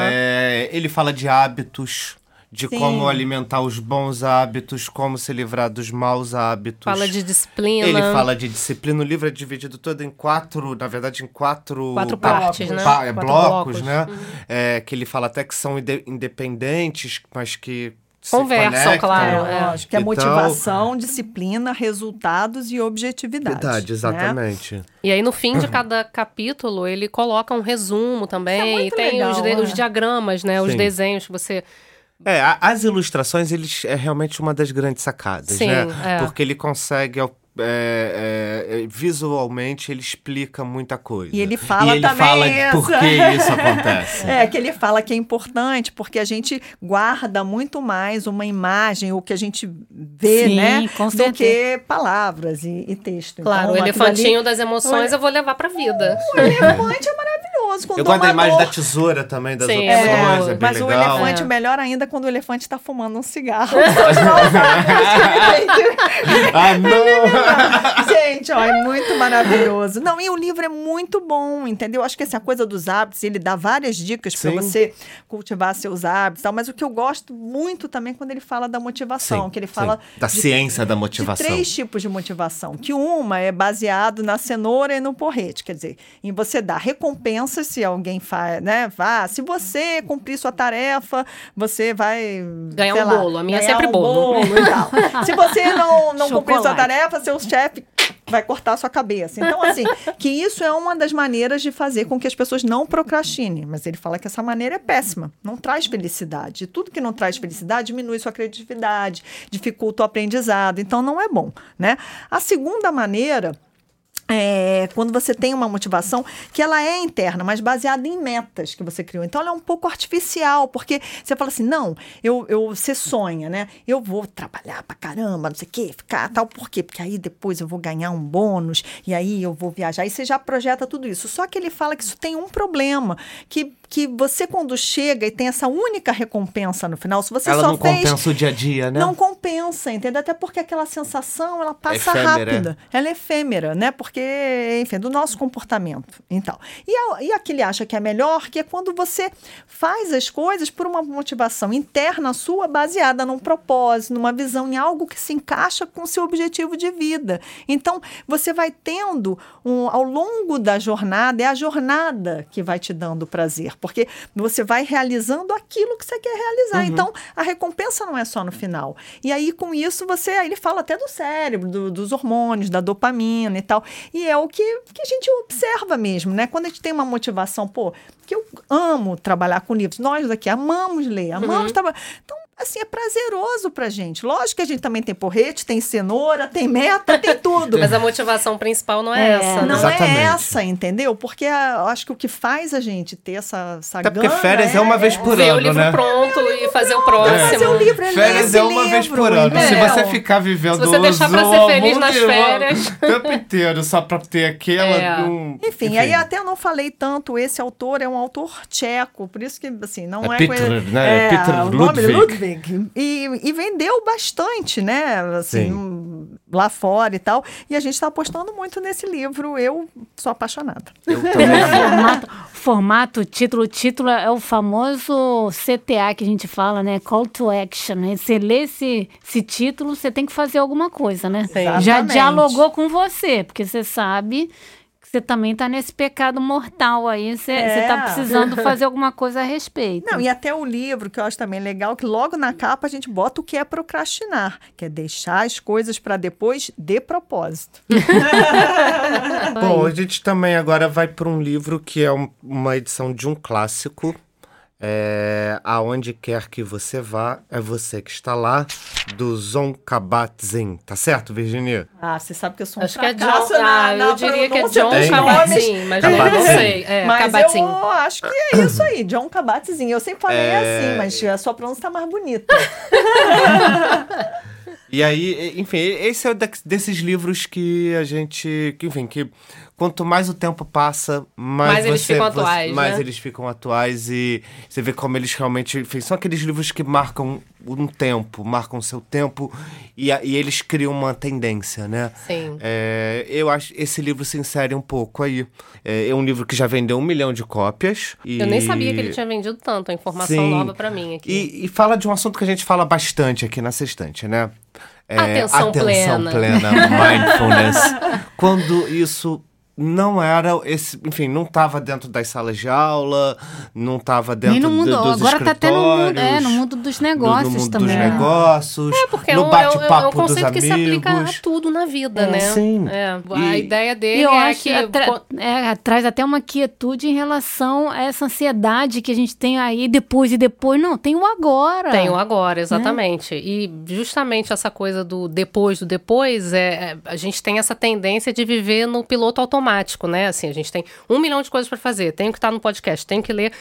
É, ele fala de hábitos, de Sim. como alimentar os bons hábitos, como se livrar dos maus hábitos. Fala de disciplina. Ele fala de disciplina. O livro é dividido todo em quatro, na verdade, em quatro, Quatro pa- partes, né? pa- Quatro blocos, blocos. né? É, que ele fala até que são inde- independentes, mas que se Conversam, conectam. claro, É, lógico, que é Então- motivação, disciplina, resultados e objetividade. Verdade, né? exatamente. E aí, no fim de cada capítulo, ele coloca um resumo também. É e muito tem os, legal, de- é. os diagramas, né? Os Sim. desenhos que você. É, as ilustrações, eles é realmente uma das grandes sacadas, Sim, né? é. Porque ele consegue, é, é, é, visualmente, ele explica muita coisa. E ele fala e ele também fala isso. por que isso acontece. É, que ele fala que é importante porque a gente guarda muito mais uma imagem, o que a gente vê, Sim, né? com do certeza. que palavras e, e texto. Claro, então, o elefantinho ali- das emoções eu vou levar pra vida. O elefante é maravilhoso, maravilhoso com o Eu gosto da imagem domador. da tesoura também, das Sim, é opções, é, bem Mas o legal. elefante, É. melhor ainda quando o elefante está fumando um cigarro. Ah, não! Gente, ó, é muito maravilhoso. Não, e o livro é muito bom, entendeu? Acho que essa coisa dos hábitos, ele dá várias dicas para Sim. você cultivar seus hábitos e tal, mas o que eu gosto muito também é quando ele fala da motivação, Sim, que ele sim. fala Da de- ciência da de motivação. três tipos de motivação. Que uma é baseado na cenoura e no porrete, quer dizer, em você dar recompensas se alguém faz, né? Vá, se você cumprir sua tarefa, você vai Ganhar sei um lá, bolo. A minha é sempre um bolo. e tal. se você não, não cumprir sua tarefa, seu chefe vai cortar a sua cabeça. Então, assim, que isso é uma das maneiras de fazer com que as pessoas não procrastinem. Mas ele fala que essa maneira é péssima, não traz felicidade. E tudo que não traz felicidade diminui sua criatividade, dificulta o aprendizado. Então, não é bom, né? A segunda maneira é, quando você tem uma motivação que ela é interna, mas baseada em metas que você criou. Então ela é um pouco artificial, porque você fala assim, não, eu, eu você sonha, né? Eu vou trabalhar pra caramba, não sei o quê, ficar tal, por quê? Porque aí depois eu vou ganhar um bônus, e aí eu vou viajar, e você já projeta tudo isso. Só que ele fala que isso tem um problema, que, que você quando chega e tem essa única recompensa no final, se você Ela só não fez... compensa o dia a dia, né? Não compensa, entendeu? Até porque aquela sensação, ela passa Efêmera. rápida. Ela é efêmera, né? Porque, enfim, é do nosso comportamento. Então, e, a, e a que ele acha que é melhor, que é quando você faz as coisas por uma motivação interna sua, baseada num propósito, numa visão, em algo que se encaixa com o seu objetivo de vida. Então, você vai tendo, um, ao longo da jornada, é a jornada que vai te dando prazer, porque você vai realizando aquilo que você quer realizar. Então, a recompensa não é só no final. E aí, com isso, você. Ele fala até do cérebro, do- dos hormônios, da dopamina e tal. E é o que, que a gente observa mesmo, né? Quando a gente tem uma motivação, pô, que eu amo trabalhar com livros. Nós daqui amamos ler, amamos trabalhar. Então, assim, é prazeroso pra gente. Lógico que a gente também tem porrete, tem cenoura, tem meta, tem tudo. Mas a motivação principal não é, É, essa, né? Não Exatamente. é essa, entendeu? Porque a- eu acho que o que faz a gente ter essa, essa Até porque férias é uma vez por o ano, livro né? pronto e fazer o É próximo. fazer o livro, é Férias é uma vez livro, por ano. Se você ficar vivendo Se você deixar pra o ser feliz nas férias. o tempo inteiro só pra ter aquela. É. um- Enfim, aí até eu não falei tanto, esse autor é um autor tcheco, por isso que, assim, não É é... Peter, coisa- né? É, Peter o nome é Ludwig. E, e vendeu bastante, né, assim, Sim. um, lá fora e tal. E a gente tá apostando muito nesse livro, eu sou apaixonada. Eu amei. formato, formato, o título, o título é o famoso CTA que a gente fala, né? Call to action. Né? Você lê esse, esse título, você tem que fazer alguma coisa, né? Já Exatamente. dialogou com você, porque você sabe você também tá nesse pecado mortal aí. Você, É. você tá precisando fazer alguma coisa a respeito. Não, e até o livro, que eu acho também legal, que logo na capa a gente bota o que é procrastinar, que é deixar as coisas para depois de propósito. Bom, a gente também agora vai para um livro que é um- uma edição de um clássico. É, Aonde quer que você vá, é você que está lá, do Zon Kabat-Zinn. Tá certo, Virginia? Ah, você sabe que eu sou um Acho que é John. na- Ah, na eu diria que é John nomes. mas não, não sei. É, mas Kabat-Zinn. eu acho que é isso aí, John Kabat-Zinn. Eu sempre falei É. assim, mas a sua pronúncia tá mais bonita. E aí, enfim, esse é desses livros que a gente, que, enfim, que quanto mais o tempo passa, mais, Mais eles você- ficam você- atuais, mais né? eles ficam atuais e você vê como eles realmente, enfim, são aqueles livros que marcam um tempo, marcam seu tempo e, e eles criam uma tendência, né? Sim. É, eu acho esse livro se insere um pouco aí. É, é um livro que já vendeu um milhão de cópias. E... Eu nem sabia que ele tinha vendido tanto, a informação Sim. nova pra mim aqui. E, e fala de um assunto que a gente fala bastante aqui na Sextante, né? É, Atenção plena. plena, mindfulness. Quando isso não era esse, enfim, não estava dentro das salas de aula, não estava dentro Nem no mundo, do- dos agora tá até no mundo, é, escritórios, no mundo dos do- negócios no mundo também. dos né? negócios, Porque é no um, é um- é um bate-papo dos conceito que se aplica a amigos. tudo na vida, né? Sim. É, a E- ideia dele eu é acho que... atra- é, traz até uma quietude em relação a essa ansiedade que a gente tem aí depois e depois. Não, tem o agora. Tem o agora, exatamente. E justamente essa coisa do depois do depois, é, é, a gente tem essa tendência de viver no piloto automático, né? Assim, a gente tem um milhão de coisas para fazer. Tenho que estar no podcast, tenho que ler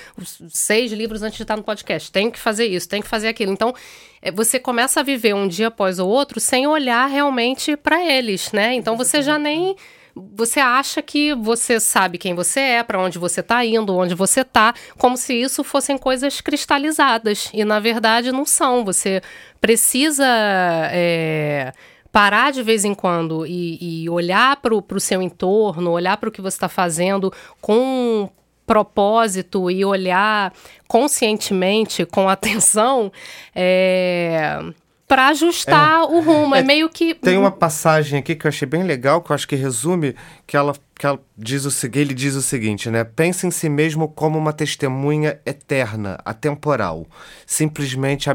seis livros antes de estar no podcast, tenho que fazer isso, tenho que fazer aquilo. Então, é, você começa a viver um dia após o outro sem olhar realmente para eles, né? Então você já nem você acha que você sabe quem você é, para onde você está indo, onde você está, como se isso fossem coisas cristalizadas. E na verdade não são. Você precisa. É, parar de vez em quando e, e olhar para o seu entorno, olhar para o que você está fazendo com propósito e olhar conscientemente, com atenção, é, para ajustar é, o rumo. É, é, meio que. Tem uma passagem aqui que eu achei bem legal, que eu acho que resume, que ela, que ela diz o seguinte, ele diz o seguinte, né? Pense em si mesmo como uma testemunha eterna, atemporal. Simplesmente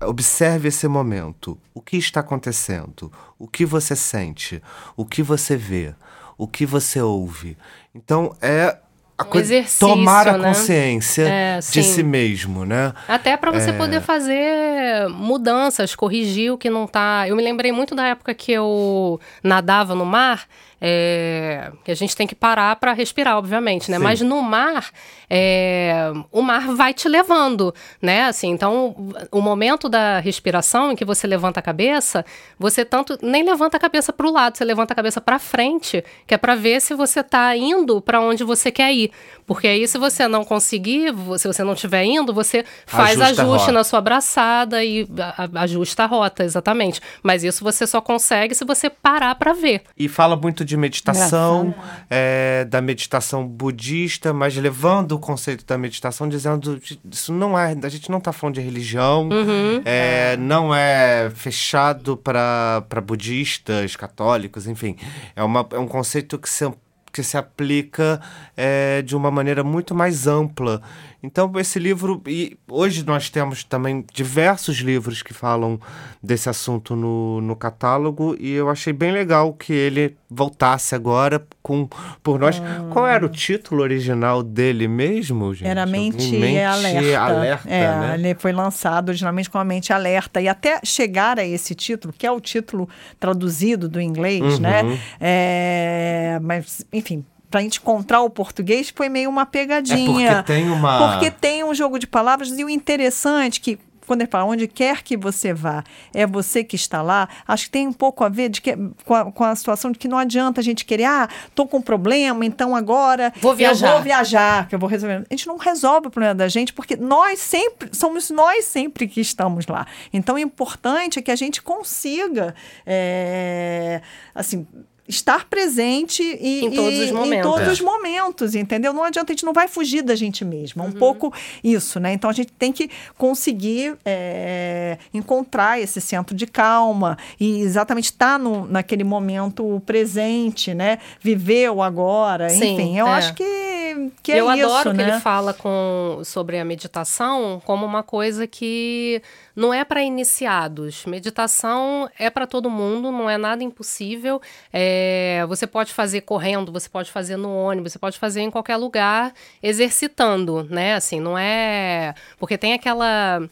observe esse momento. O que está acontecendo? O que você sente? O que você vê? O que você ouve? Então é a um coisa, tomar a né? consciência é, de si mesmo, né? Até para você é... poder fazer mudanças, corrigir o que não tá. Eu me lembrei muito da época que eu nadava no mar é, que a gente tem que parar para respirar, obviamente, né? Sim. Mas no mar, é, o mar vai te levando, né? Assim, então, o momento da respiração em que você levanta a cabeça, você tanto nem levanta a cabeça para o lado, você levanta a cabeça para frente, que é para ver se você está indo para onde você quer ir. Porque aí, se você não conseguir, se você não estiver indo, você faz ajusta ajuste na sua abraçada e ajusta a rota, exatamente. Mas isso você só consegue se você parar para ver. E fala muito de meditação, é, da meditação budista, mas levando o conceito da meditação, dizendo isso não é, a gente não está falando de religião, uhum. é, não é fechado para budistas, católicos, enfim, é, uma, é um conceito que se que se aplica é, de uma maneira muito mais ampla. Então, esse livro. E hoje nós temos também diversos livros que falam desse assunto no, no catálogo, e eu achei bem legal que ele voltasse agora com por nós. Ah. Qual era o título original dele mesmo, gente? Era Mente, mente Alerta. alerta é, né? Ele foi lançado originalmente com a Mente Alerta. E até chegar a esse título, que é o título traduzido do inglês, né? uhum. né? É, mas, enfim, para a gente encontrar o português foi meio uma pegadinha. É porque tem uma. Porque tem um jogo de palavras e o interessante que quando ele fala onde quer que você vá, é você que está lá, acho que tem um pouco a ver de que, com, a, com a situação de que não adianta a gente querer, ah, tô com um problema, então agora vou viajar. eu vou viajar, que eu vou resolver. A gente não resolve o problema da gente, porque nós sempre, somos nós sempre que estamos lá. Então, o importante é que a gente consiga, é, assim, estar presente e, em todos, e, os, momentos. Em todos é. os momentos, entendeu? Não adianta, a gente não vai fugir da gente mesma. Um uhum. pouco isso, né? Então a gente tem que conseguir é, encontrar esse centro de calma e exatamente estar tá naquele momento presente, né? Viver o agora, Sim, enfim. Eu é. acho que, que é eu isso, adoro né? que ele fala com, sobre a meditação como uma coisa que não é para iniciados. Meditação é para todo mundo, não é nada impossível. É, você pode fazer correndo, você pode fazer no ônibus, você pode fazer em qualquer lugar, exercitando, né? Assim, não é. Porque tem aquela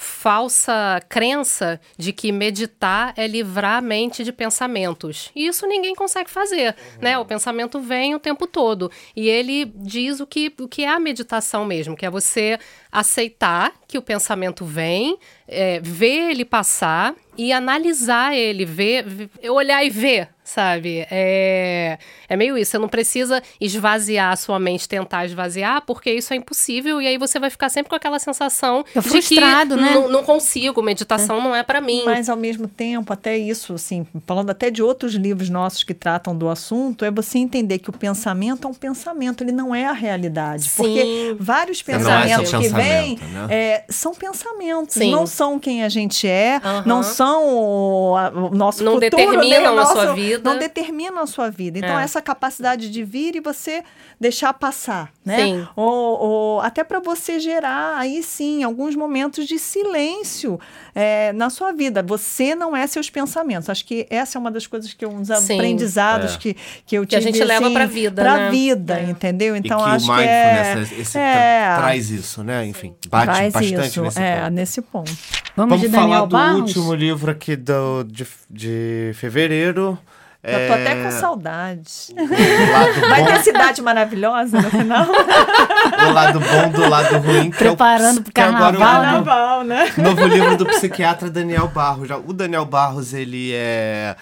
falsa crença de que meditar é livrar a mente de pensamentos. E isso ninguém consegue fazer, uhum. né? O pensamento vem o tempo todo. E ele diz o que, o que é a meditação mesmo, que é você aceitar que o pensamento vem, é, ver ele passar e analisar ele, ver, olhar e ver, sabe? É, é meio isso. Você não precisa esvaziar a sua mente, tentar esvaziar, porque isso é impossível. E aí você vai ficar sempre com aquela sensação Tô de que né? não, consigo, meditação é. não é para mim. Mas ao mesmo tempo, até isso, assim, falando até de outros livros nossos que tratam do assunto, é você entender que o pensamento é um pensamento, ele não é a realidade. Sim. Porque vários pensamentos que vêm né? é, são pensamentos, Sim. não são quem a gente é, uhum. não são o, o nosso não futuro. Determinam né? a sua vida. Não determinam a sua vida. Então, é. essa capacidade de vir e você deixar passar, né? Sim. Ou, ou até para você gerar, aí sim, alguns momentos de silêncio é, na sua vida. Você não é seus pensamentos. Acho que essa é uma das coisas que uns sim. aprendizados é. que, que eu tive. Que a gente assim, leva para vida, Para né? vida, é. entendeu? Então, e que acho o que é, esse, é, traz isso, né? Enfim, bate traz bastante isso, nesse é, ponto. nesse ponto. Vamos, Vamos de falar Daniel do Barros? último livro aqui do, de, de fevereiro. Eu tô até com saudade. Vai ter cidade maravilhosa no final. o lado bom do lado ruim. Preparando para o carnaval, é o carnaval, né? Novo livro do psiquiatra Daniel Barros. O Daniel Barros, ele é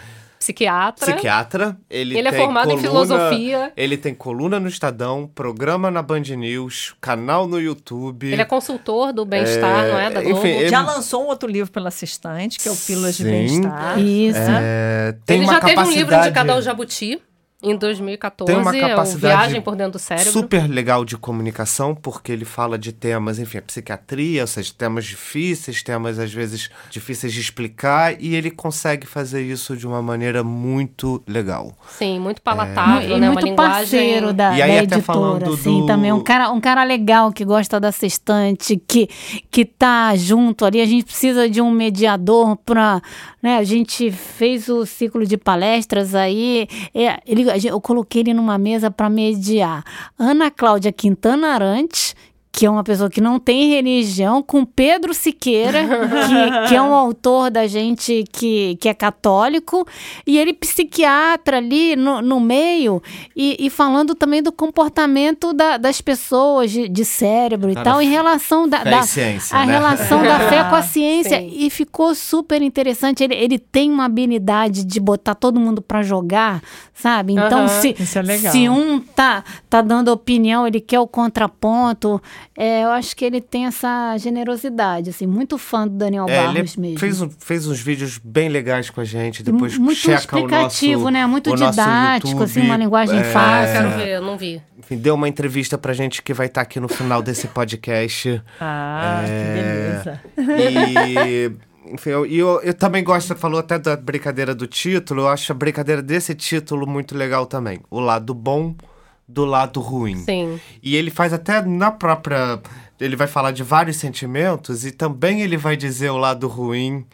psiquiatra. Psiquiatra. Ele, Ele é formado em coluna- filosofia. Ele tem coluna no Estadão, programa na Band News, canal no YouTube. Ele é consultor do bem-estar, não é? Da enfim, Globo. ele- Já lançou um outro livro pela Sextante, que é o Pílulas de. Bem-Estar. Isso. É, tem Ele uma já teve um capacidade livro indicado ao Jabuti em 2014, Tem uma é capacidade Viagem por Dentro do Cérebro. super legal de comunicação, porque ele fala de temas, enfim, a psiquiatria, ou seja, temas difíceis, temas às vezes difíceis de explicar, e ele consegue fazer isso de uma maneira muito legal. Sim, muito É. palatável, e né? Uma muito linguagem... parceiro da, E aí, da até editora, falando assim, do- também. Um cara, um cara legal que gosta da sextante, que, que tá junto ali. A gente precisa de um mediador para. Né, a gente fez o ciclo de palestras aí. é, ele, eu coloquei ele numa mesa para mediar. Ana Cláudia Quintana Arantes. Que é uma pessoa que não tem religião, com Pedro Siqueira, que, que é um autor da gente que, que é católico, e ele psiquiatra ali no, no meio, e, e falando também do comportamento da- das pessoas, de, de cérebro e tal, em relação da, fé da- ciência, a né? relação da fé com a ciência. Sim. E ficou super interessante. Ele, ele tem uma habilidade de botar todo mundo para jogar, sabe? Então, Aham, se, isso é legal. se um tá, tá dando opinião, ele quer o contraponto. É, eu acho que ele tem essa generosidade, assim, muito fã do Daniel É, Barros ele mesmo. fez, um- fez uns vídeos bem legais com a gente, depois muito checa explicativo, o nosso, né? Muito o nosso didático, YouTube. assim, uma linguagem É, fácil. quero ver, eu não vi. Enfim, deu uma entrevista pra gente que vai estar aqui no final desse podcast. Ah, É. que beleza. E, enfim, eu, eu, eu também gosto, você falou até da brincadeira do título, eu acho a brincadeira desse título muito legal também. O lado bom do lado ruim. Sim. E ele faz até na própria. Ele vai falar de vários sentimentos e também ele vai dizer o lado ruim.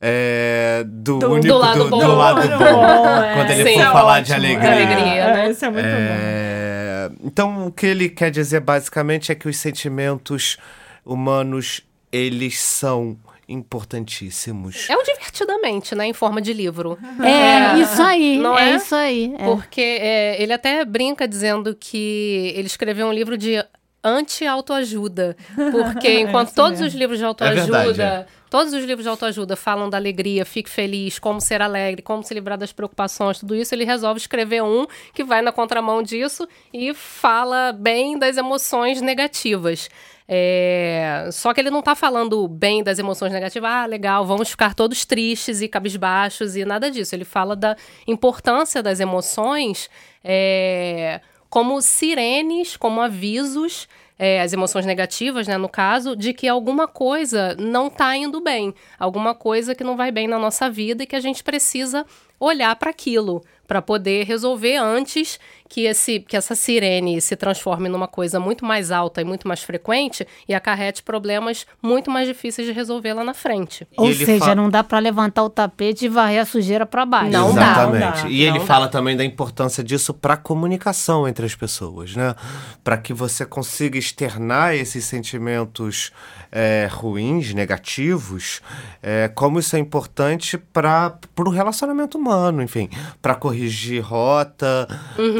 é, do, Do- único do lado do, bom. do lado bom. bom, é. Quando ele Sim. for é falar de ótimo. alegria. Alegria, né? Isso é muito bom. É, Então, o que ele quer dizer basicamente é que os sentimentos humanos, eles são importantíssimos. É o divertidamente, né? Em forma de livro. É, isso aí, Não é, é? isso aí. é. Porque é, ele até brinca dizendo que ele escreveu um livro de anti-autoajuda. Porque enquanto isso todos mesmo. os livros de verdade, autoajuda. é. Todos os livros de autoajuda falam da alegria, fique feliz, como ser alegre, como se livrar das preocupações, tudo isso. Ele resolve escrever um que vai na contramão disso e fala bem das emoções negativas. É, Só que ele não tá falando bem das emoções negativas, ah, legal, vamos ficar todos tristes e cabisbaixos e nada disso. Ele fala da importância das emoções é, como sirenes, como avisos, é, as emoções negativas, né, no caso, de que alguma coisa não tá indo bem, alguma coisa que não vai bem na nossa vida e que a gente precisa olhar para aquilo para poder resolver antes que esse que essa sirene se transforme numa coisa muito mais alta e muito mais frequente e acarrete problemas muito mais difíceis de resolver lá na frente. Ou seja, fa- não dá para levantar o tapete e varrer a sujeira para baixo. Não dá. Exatamente. não dá, e ele não fala também da importância disso para a comunicação entre as pessoas, né? Para que você consiga externar esses sentimentos é, ruins, negativos, é, como isso é importante para o relacionamento humano, enfim, para corrigir rota, Uhum.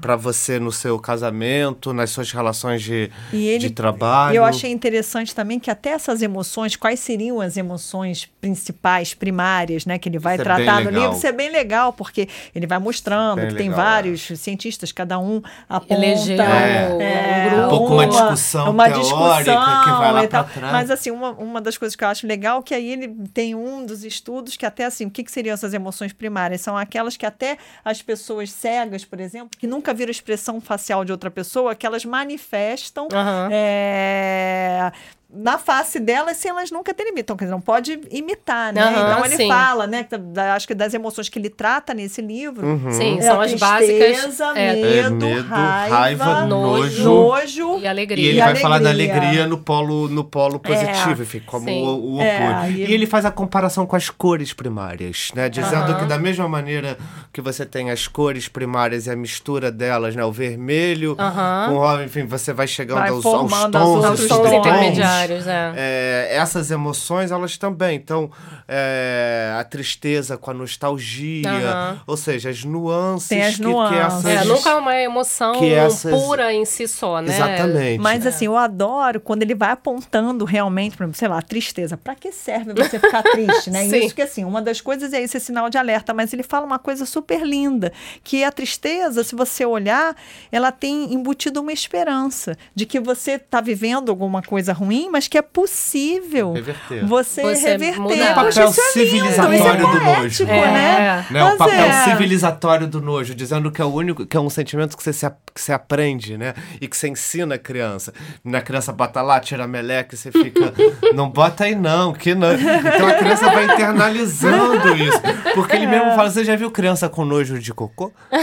para você no seu casamento, nas suas relações de, E ele- de trabalho. E eu achei interessante também que até essas emoções, quais seriam as emoções principais, primárias, né, que ele vai Isso é tratar no legal. livro, isso é bem legal, porque ele vai mostrando que tem legal, vários cientistas, cada um aponta... Elegeu É. um grupo. Um pouco uma discussão uma teórica discussão que vai lá e tal. pra trás. Mas assim, uma, uma das coisas que eu acho legal é que aí ele tem um dos estudos que até assim, o que, que seriam essas emoções primárias? São aquelas que até as pessoas cegas, por exemplo, que nunca viram a expressão facial de outra pessoa, que elas manifestam Aham. é, na face delas sem elas nunca terem visto. Então, quer dizer, não pode imitar, né? Aham, então ele sim. fala, né? da- acho que das emoções que ele trata nesse livro. Uhum. Sim, é são a as tristeza, básicas. é, medo, É, medo, raiva, raiva, nojo. nojo e alegria. E ele E vai falar da alegria. alegria no polo, no polo positivo, É, enfim, como sim. o, o É, oposto. aí- E ele faz a comparação com as cores primárias, né? Dizendo Aham. que da mesma maneira que você tem as cores primárias e a mistura delas, né? O vermelho com o enfim, você vai chegando Vai aos, aos tons, outros tons tons, intermediários. Vários, é. é, essas emoções, elas também. Então, é, a tristeza com a nostalgia, Aham. ou seja, as nuances, Tem as que, nuances. que essas... É, nunca é uma emoção que essas- pura em si só, né? Exatamente. Mas assim, eu adoro quando ele vai apontando realmente, exemplo, sei lá, tristeza. Pra que serve você ficar triste, né? Sim. Isso que assim, uma das coisas é esse sinal de alerta, mas ele fala uma coisa super linda, que a tristeza, se você olhar, ela tem embutido uma esperança de que você está vivendo alguma coisa ruim, mas que é possível Reverter. você, Você reverter. mudar. Poxa, O papel isso é lindo, civilizatório é do nojo. É. né? Né, o Mas papel é. civilizatório do nojo, dizendo que é o único, que é um sentimento que você, se, que você aprende, né? E que você ensina a criança. Na criança bota lá, tira a meleca e você fica, não bota aí não, que não. Então a criança vai internalizando isso. Porque ele mesmo fala, você já viu criança com nojo de cocô?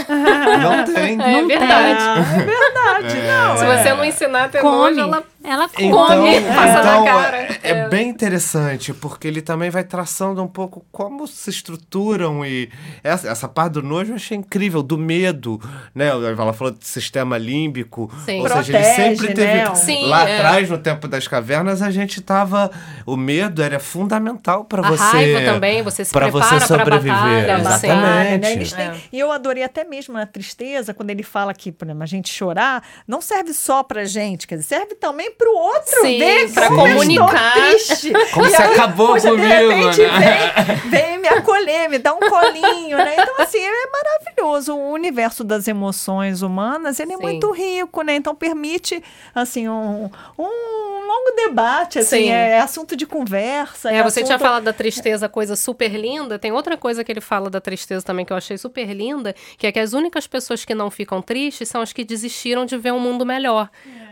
Não tem. É verdade. É verdade, não. Se é. você não ensinar a ter Come. nojo, ela Ela come. Come, passa na então, cara. É, é bem interessante, porque ele também vai traçando um pouco como se estruturam e essa, essa parte do nojo eu achei incrível, do medo, né? Ela falou de sistema límbico, Sim. ou seja, ele Protege, sempre teve né? Sim, lá é. atrás no tempo das cavernas a gente tava o medo era fundamental para A você raiva também, você se pra prepara você sobreviver, batalha, Batalha, exatamente. né? Eles têm- É. E eu adorei até mesmo na tristeza, quando ele fala que, por exemplo, a gente chorar não serve só pra gente, quer dizer, serve também pro outro Sim, ver pra como eu estou comunicar. triste. Como E você acabou poxa, comigo, de repente né? vem, vem me acolher, me dá um colinho, né? Então, assim, é maravilhoso. O universo das emoções humanas, ele é Sim. muito rico, né? Então, permite, assim, um, um longo debate, assim, Sim. é assunto de conversa. É, você tinha assunto- falado da tristeza, coisa super linda. Tem outra coisa que ele fala da tristeza também que eu achei super linda, que é que as únicas pessoas que não ficam tristes são as que desistiram de ver um mundo melhor.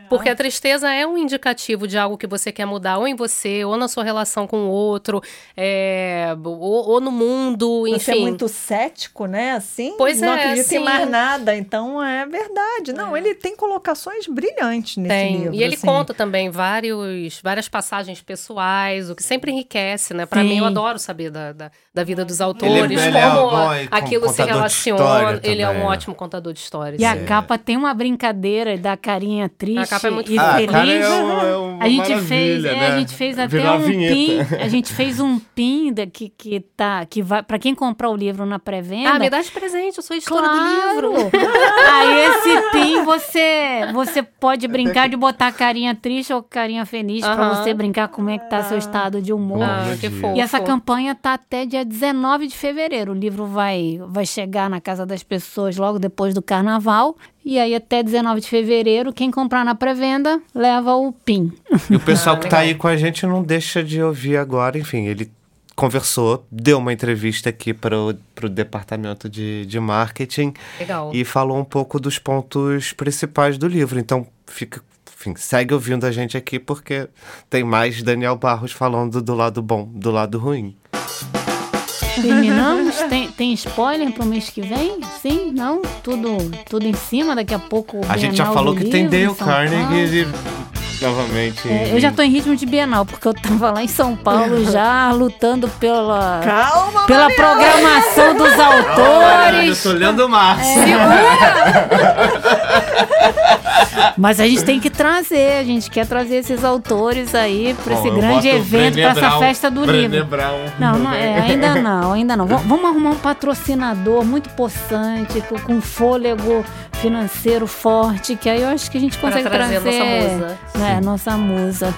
Porque a tristeza é um indicativo de algo que você quer mudar, ou em você, ou na sua relação com o outro, é, ou, ou no mundo, enfim. Você é muito cético, né? Assim, Pois não é, acredita sim. em mais nada. Então é verdade. Não, ele tem colocações brilhantes nesse Tem. livro. E ele assim. conta também vários, várias passagens pessoais, o que sempre enriquece, né? Pra Sim. mim, eu adoro saber da, da, da vida dos Ele é- autores, ele é como bom com- aquilo se relaciona. história Ele é um né? ótimo contador de histórias. E a É. capa tem uma brincadeira da carinha triste A capa é muito e. Ah, feliz. cara, é é uma a gente fez, é, né? a gente fez até Virou a um pin, a gente fez um pin da, que, que tá que vai para quem comprar o livro na pré-venda. Ah, me dá de presente, eu sou editora do livro. Aí esse pin você você pode brincar de botar carinha triste ou carinha feliz pra Aham. você brincar como é que tá seu estado de humor. Ah, que fofo. E essa campanha tá até dia 19 de fevereiro. O livro vai, vai chegar na casa das pessoas logo depois do carnaval. E aí, até 19 de fevereiro, quem comprar na pré-venda leva o PIN. E o pessoal Ah, que tá legal. aí com a gente não deixa de ouvir agora. Enfim, ele conversou, deu uma entrevista aqui para o departamento de, de marketing Legal. e falou um pouco dos pontos principais do livro. Então, fica, enfim, segue ouvindo a gente aqui porque tem mais Daniel Barros falando do lado bom, do lado ruim. Terminamos? tem, tem spoiler pro mês que vem? Sim? Não? Tudo, tudo em cima? Daqui a pouco. A gente já Bienal falou que tem Livro Dale Carnegie novamente. É, eu já tô em ritmo de Bienal, porque eu tava lá em São Paulo já lutando pela, Calma, pela Mariana! programação dos Eu autores. tô olhando o Márcio. Mas a gente tem que trazer, a gente quer trazer esses autores aí para esse eu grande evento, para essa festa do Brené livro. Brown. Não, não é, ainda não, ainda não. Vamos, vamos arrumar um patrocinador muito possante, com, com fôlego financeiro forte, que aí eu acho que a gente consegue trazer a trazer, nossa musa. né, nossa musa.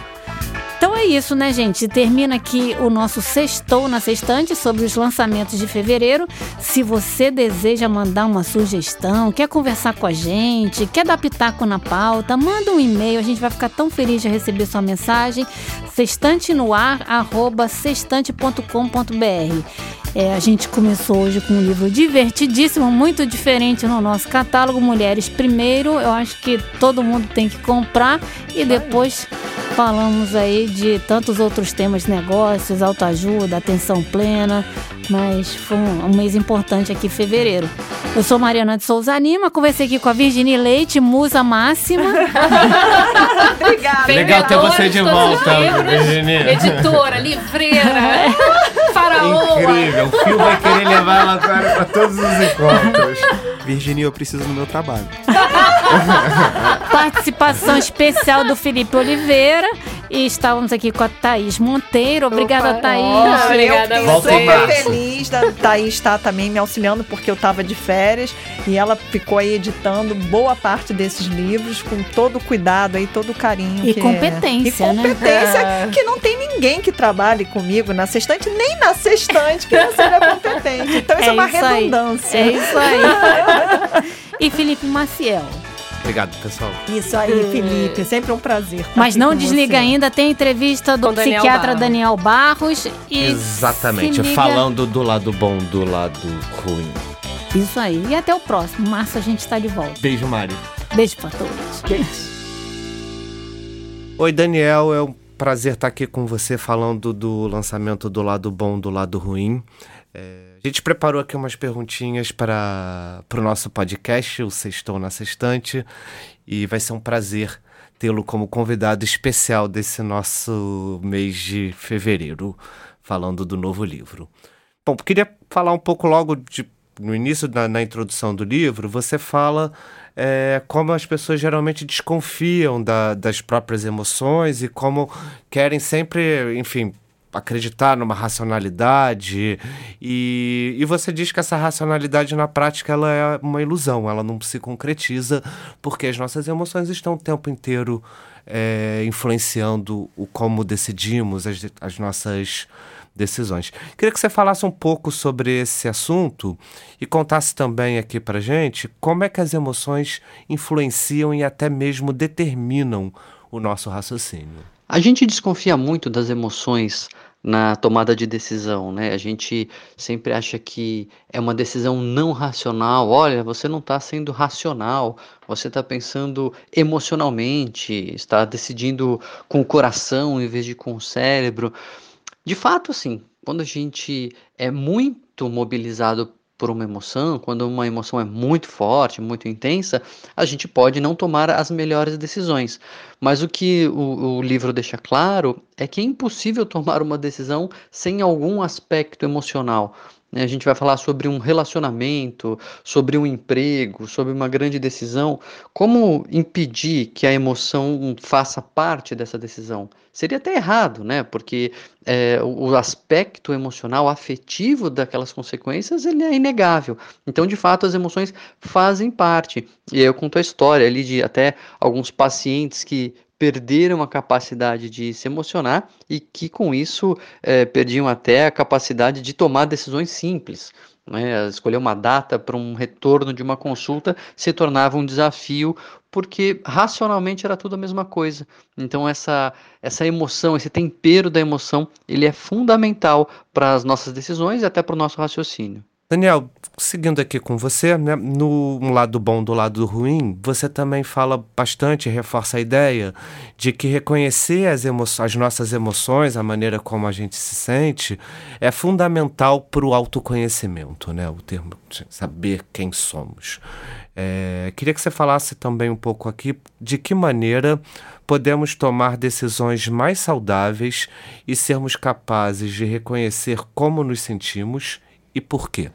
Então é isso, né, gente? Termina aqui o nosso Sextou na Sextante sobre os lançamentos de fevereiro. Se você deseja mandar uma sugestão, quer conversar com a gente, quer dar pitaco na pauta, manda um e-mail. A gente vai ficar tão feliz de receber sua mensagem. sextantenoar.sextante.com.br é, a gente começou hoje com um livro divertidíssimo, muito diferente no nosso catálogo. Mulheres primeiro, eu acho que todo mundo tem que comprar e depois falamos aí de tantos outros temas, negócios, autoajuda, atenção plena, mas foi um, um mês importante aqui fevereiro. Eu sou Mariana de Souza Lima, conversei aqui com a Virginie Leite, musa máxima. Obrigada. Legal ter você de volta, Virginia. Editora, livreira, faraoa. Incrível. O Fio vai querer levar ela agora para todos os encontros. Virginia, eu preciso no meu trabalho. Participação especial do Felipe Oliveira E estávamos aqui com a Thaís Monteiro. Obrigada, Opa. Thaís. Oh, Obrigada eu a super março. feliz da Thaís estar também me auxiliando, porque eu estava de férias e ela ficou aí editando boa parte desses livros com todo o cuidado aí, todo o carinho. E que é- competência, E né? competência que não tem ninguém que trabalhe comigo na sextante, nem na sextante que não seja competente. Então isso é, uma isso aí. redundância. É isso aí. e Felipe Maciel. Obrigado, pessoal. Isso aí, Felipe. É sempre um prazer. Mas não desliga você. ainda, tem entrevista do Daniel psiquiatra Barros. Daniel Barros. E Exatamente. Falando do lado bom, do lado ruim. Isso aí. E até o próximo. Março a gente está de volta. Beijo, Mari. Beijo pra todos. Oi, Daniel. É um prazer estar aqui com você falando do lançamento do lado bom, do lado ruim. É, a gente preparou aqui umas perguntinhas para o nosso podcast, o Sextou na Sextante, e vai ser um prazer tê-lo como convidado especial desse nosso mês de fevereiro, falando do novo livro. Bom, queria falar um pouco logo de, no início, na, na introdução do livro, você fala é, como as pessoas geralmente desconfiam da- das próprias emoções e como querem sempre, enfim, acreditar numa racionalidade e, e você diz que essa racionalidade na prática ela é uma ilusão, ela não se concretiza porque as nossas emoções estão o tempo inteiro é, influenciando o como decidimos as, as nossas decisões. Queria que você falasse um pouco sobre esse assunto e contasse também aqui pra gente como é que as emoções influenciam e até mesmo determinam o nosso raciocínio. A gente desconfia muito das emoções na tomada de decisão, né? A gente sempre acha que é uma decisão não racional. Olha, você não está sendo racional, você está pensando emocionalmente, está decidindo com o coração em vez de com o cérebro. De fato, assim, quando a gente é muito mobilizado por uma emoção, quando uma emoção é muito forte, muito intensa, a gente pode não tomar as melhores decisões. Mas o que o, o livro deixa claro é que é impossível tomar uma decisão sem algum aspecto emocional. Né? A gente vai falar sobre um relacionamento, sobre um emprego, sobre uma grande decisão. Como impedir que a emoção faça parte dessa decisão? Seria até errado, né? Porque é, o aspecto emocional, afetivo daquelas consequências, ele é inegável. Então, de fato, as emoções fazem parte. E aí eu conto a história ali de até alguns pacientes que perderam a capacidade de se emocionar e que com isso eh, perdiam até a capacidade de tomar decisões simples. Né? Escolher uma data para um retorno de uma consulta se tornava um desafio porque racionalmente era tudo a mesma coisa. Então essa essa emoção, esse tempero da emoção, ele é fundamental para as nossas decisões e até para o nosso raciocínio. Daniel, seguindo aqui com você, né, no lado bom do lado ruim, você também fala bastante, reforça a ideia de que reconhecer as, as nossas emoções, a maneira como a gente se sente, é fundamental para o autoconhecimento, né? O termo saber quem somos. É, queria que você falasse também um pouco aqui de que maneira podemos tomar decisões mais saudáveis e sermos capazes de reconhecer como nos sentimos e por quê?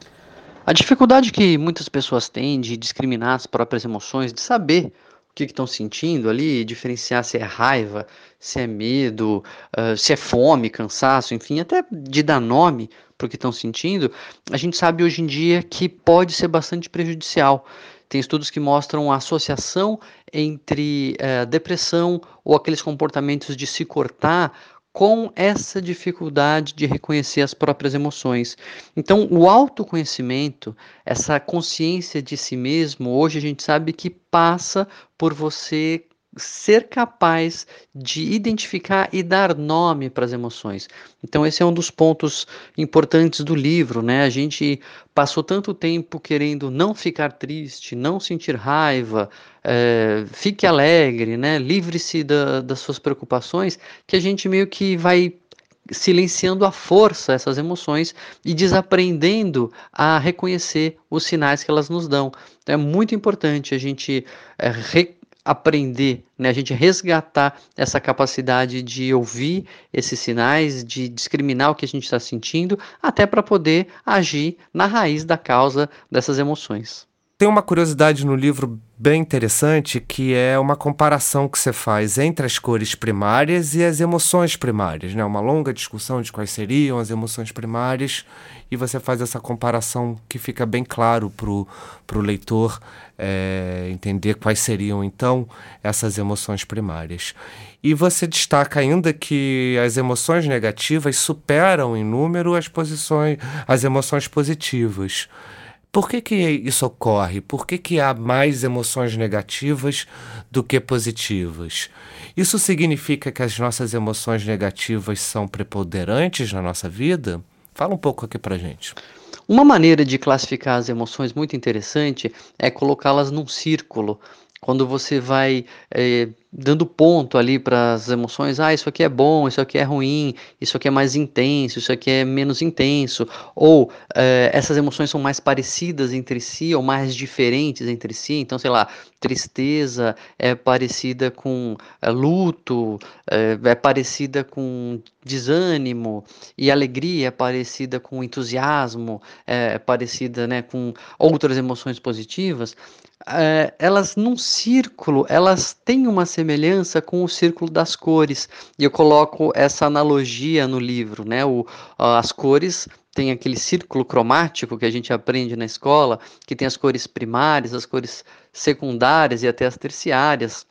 A dificuldade que muitas pessoas têm de discriminar as próprias emoções, de saber o que estão sentindo ali, diferenciar se é raiva, se é medo, uh, se é fome, cansaço, enfim, até de dar nome para o que estão sentindo, a gente sabe hoje em dia que pode ser bastante prejudicial. Tem estudos que mostram a associação entre uh, depressão ou aqueles comportamentos de se cortar com essa dificuldade de reconhecer as próprias emoções. Então, o autoconhecimento, essa consciência de si mesmo, hoje a gente sabe que passa por você ser capaz de identificar e dar nome para as emoções. Então esse é um dos pontos importantes do livro, né? A gente passou tanto tempo querendo não ficar triste, não sentir raiva, é, fique alegre, né? Livre-se da, das suas preocupações, que a gente meio que vai silenciando à força essas emoções e desaprendendo a reconhecer os sinais que elas nos dão. Então, é muito importante a gente é, aprender, né, a gente resgatar essa capacidade de ouvir esses sinais, de discriminar o que a gente está sentindo, até para poder agir na raiz da causa dessas emoções. Tem uma curiosidade no livro bem interessante que é uma comparação que você faz entre as cores primárias e as emoções primárias, né? Uma longa discussão de quais seriam as emoções primárias e você faz essa comparação que fica bem claro para o leitor é, entender quais seriam então essas emoções primárias. E você destaca ainda que as emoções negativas superam em número as posições, as emoções positivas. Por que, que isso ocorre? Por que, que há mais emoções negativas do que positivas? Isso significa que as nossas emoções negativas são preponderantes na nossa vida? Fala um pouco aqui pra gente. Uma maneira de classificar as emoções muito interessante é colocá-las num círculo. Quando você vai é, dando ponto ali para as emoções, ah, isso aqui é bom, isso aqui é ruim, isso aqui é mais intenso, isso aqui é menos intenso, ou é, essas emoções são mais parecidas entre si ou mais diferentes entre si, então, sei lá, tristeza é parecida com é, luto, é, é parecida com desânimo, e alegria é parecida com entusiasmo, é, é parecida né, com outras emoções positivas, é, elas num círculo, elas têm uma semelhança com o círculo das cores. E eu coloco essa analogia no livro, né? O, as cores tem aquele círculo cromático que a gente aprende na escola, que tem as cores primárias, as cores secundárias e até as terciárias.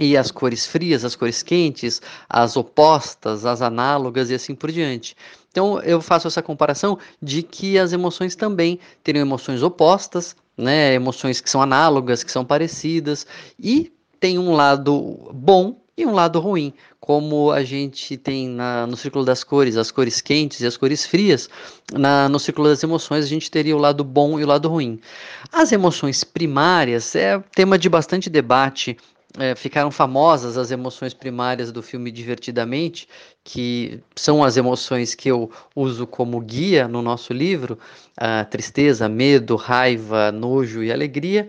E as cores frias, as cores quentes, as opostas, as análogas e assim por diante. Então eu faço essa comparação de que as emoções também teriam emoções opostas, né, emoções que são análogas, que são parecidas, e tem um lado bom e um lado ruim, como a gente tem na, no círculo das cores, as cores quentes e as cores frias, na, no círculo das emoções a gente teria o lado bom e o lado ruim. As emoções primárias é tema de bastante debate é, ficaram famosas as emoções primárias do filme Divertidamente, que são as emoções que eu uso como guia no nosso livro: a tristeza, medo, raiva, nojo e alegria.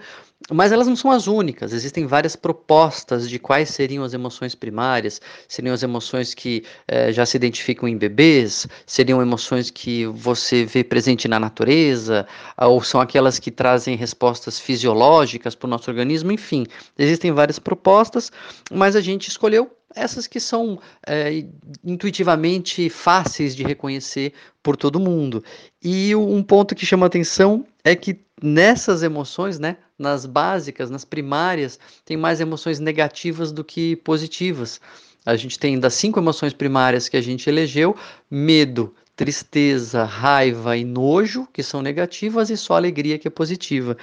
Mas elas não são as únicas, existem várias propostas de quais seriam as emoções primárias, seriam as emoções que eh, já se identificam em bebês, seriam emoções que você vê presente na natureza, ou são aquelas que trazem respostas fisiológicas para o nosso organismo, enfim, existem várias propostas, mas a gente escolheu essas que são é, intuitivamente fáceis de reconhecer por todo mundo. E um ponto que chama atenção é que nessas emoções, né, nas básicas, nas primárias, tem mais emoções negativas do que positivas. A gente tem das cinco emoções primárias que a gente elegeu, medo, tristeza, raiva e nojo, que são negativas, e só alegria, que é positiva.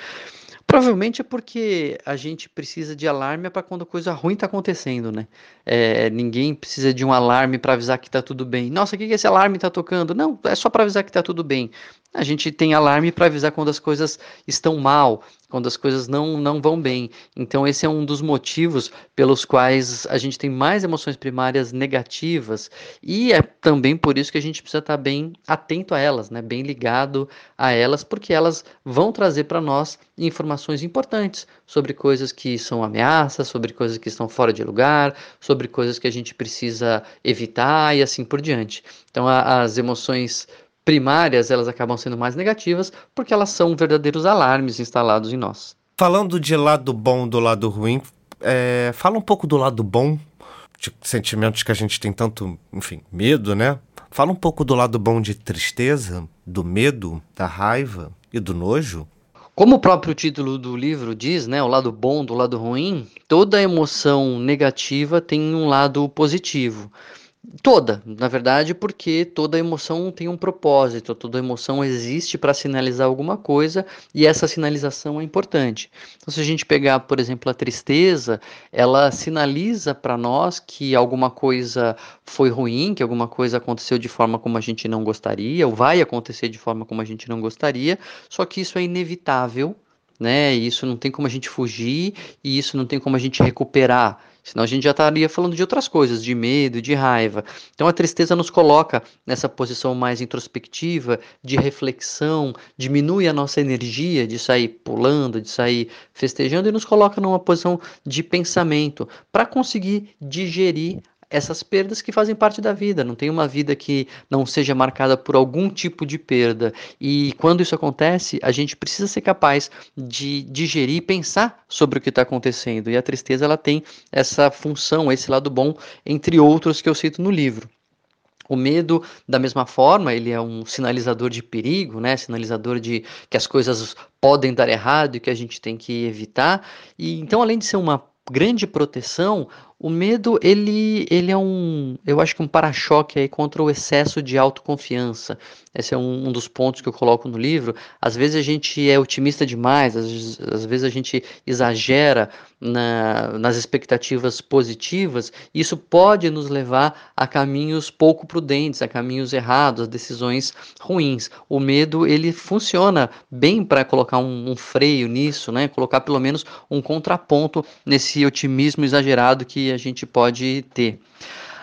Provavelmente é porque a gente precisa de alarme para quando coisa ruim está acontecendo, né? É, ninguém precisa de um alarme para avisar que está tudo bem. Nossa, o que, que esse alarme está tocando? Não, é só para avisar que está tudo bem. A gente tem alarme para avisar quando as coisas estão mal, quando as coisas não, não vão bem. Então, esse é um dos motivos pelos quais a gente tem mais emoções primárias negativas, e é também por isso que a gente precisa estar tá bem atento a elas, né? bem ligado a elas, porque elas vão trazer para nós informações importantes sobre coisas que são ameaças, sobre coisas que estão fora de lugar, sobre coisas que a gente precisa evitar e assim por diante. Então, a, as emoções primárias elas acabam sendo mais negativas porque elas são verdadeiros alarmes instalados em nós. Falando de lado bom do lado ruim, é, fala um pouco do lado bom, de sentimentos que a gente tem tanto, enfim, medo, né? Fala um pouco do lado bom de tristeza, do medo, da raiva e do nojo. Como o próprio título do livro diz, né, o lado bom do lado ruim, toda emoção negativa tem um lado positivo. Toda, na verdade, porque toda emoção tem um propósito, toda emoção existe para sinalizar alguma coisa e essa sinalização é importante. Então, se a gente pegar, por exemplo, a tristeza, ela sinaliza para nós que alguma coisa foi ruim, que alguma coisa aconteceu de forma como a gente não gostaria, ou vai acontecer de forma como a gente não gostaria, só que isso é inevitável, né? Isso não tem como a gente fugir e isso não tem como a gente recuperar Senão a gente já estaria falando de outras coisas, de medo, de raiva. Então a tristeza nos coloca nessa posição mais introspectiva, de reflexão, diminui a nossa energia de sair pulando, de sair festejando e nos coloca numa posição de pensamento para conseguir digerir essas perdas que fazem parte da vida. Não tem uma vida que não seja marcada por algum tipo de perda. E quando isso acontece, a gente precisa ser capaz de digerir e pensar sobre o que está acontecendo. E a tristeza ela tem essa função, esse lado bom, entre outros que eu cito no livro. O medo, da mesma forma, ele é um sinalizador de perigo, né? Sinalizador de que as coisas podem dar errado e que a gente tem que evitar. E então, além de ser uma grande proteção, o medo, ele, ele é um, eu acho que um para-choque aí contra o excesso de autoconfiança. Esse é um, um, dos pontos que eu coloco no livro. Às vezes a gente é otimista demais, às, às vezes a gente exagera na, nas expectativas positivas. E isso pode nos levar a caminhos pouco prudentes, a caminhos errados, a decisões ruins. O medo, ele funciona bem para colocar um, um freio nisso, né? Colocar pelo menos um contraponto nesse otimismo exagerado que a gente pode ter.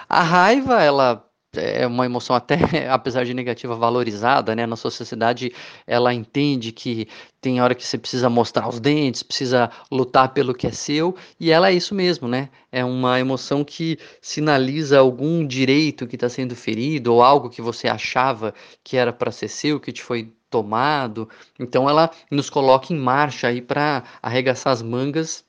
A raiva, ela é uma emoção até, apesar de negativa, valorizada, né? Nossa sociedade, ela entende que tem hora que você precisa mostrar os dentes, precisa lutar pelo que é seu, e ela é isso mesmo, né? É uma emoção que sinaliza algum direito que está sendo ferido, ou algo que você achava que era para ser seu, que te foi tomado. Então ela nos coloca em marcha aí para arregaçar as mangas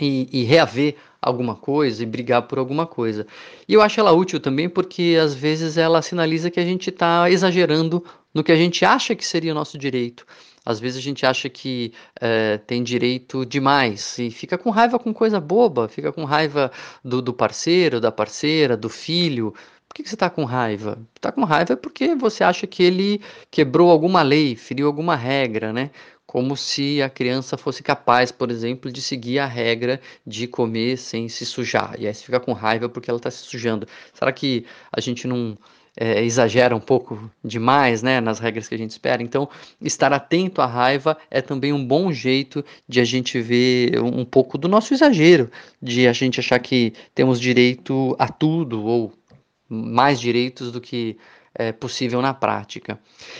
e, e reaver alguma coisa e brigar por alguma coisa. E eu acho ela útil também porque às vezes ela sinaliza que a gente está exagerando no que a gente acha que seria nosso direito. Às vezes a gente acha que é, tem direito demais e fica com raiva com coisa boba, fica com raiva do, do parceiro, da parceira, do filho. Por que, que você está com raiva? Está com raiva porque você acha que ele quebrou alguma lei, feriu alguma regra, né? Como se a criança fosse capaz, por exemplo, de seguir a regra de comer sem se sujar. E aí você fica com raiva porque ela está se sujando. Será que a gente não é, exagera um pouco demais né, nas regras que a gente espera? Então, estar atento à raiva é também um bom jeito de a gente ver um pouco do nosso exagero, de a gente achar que temos direito a tudo ou mais direitos do que é, possível na prática.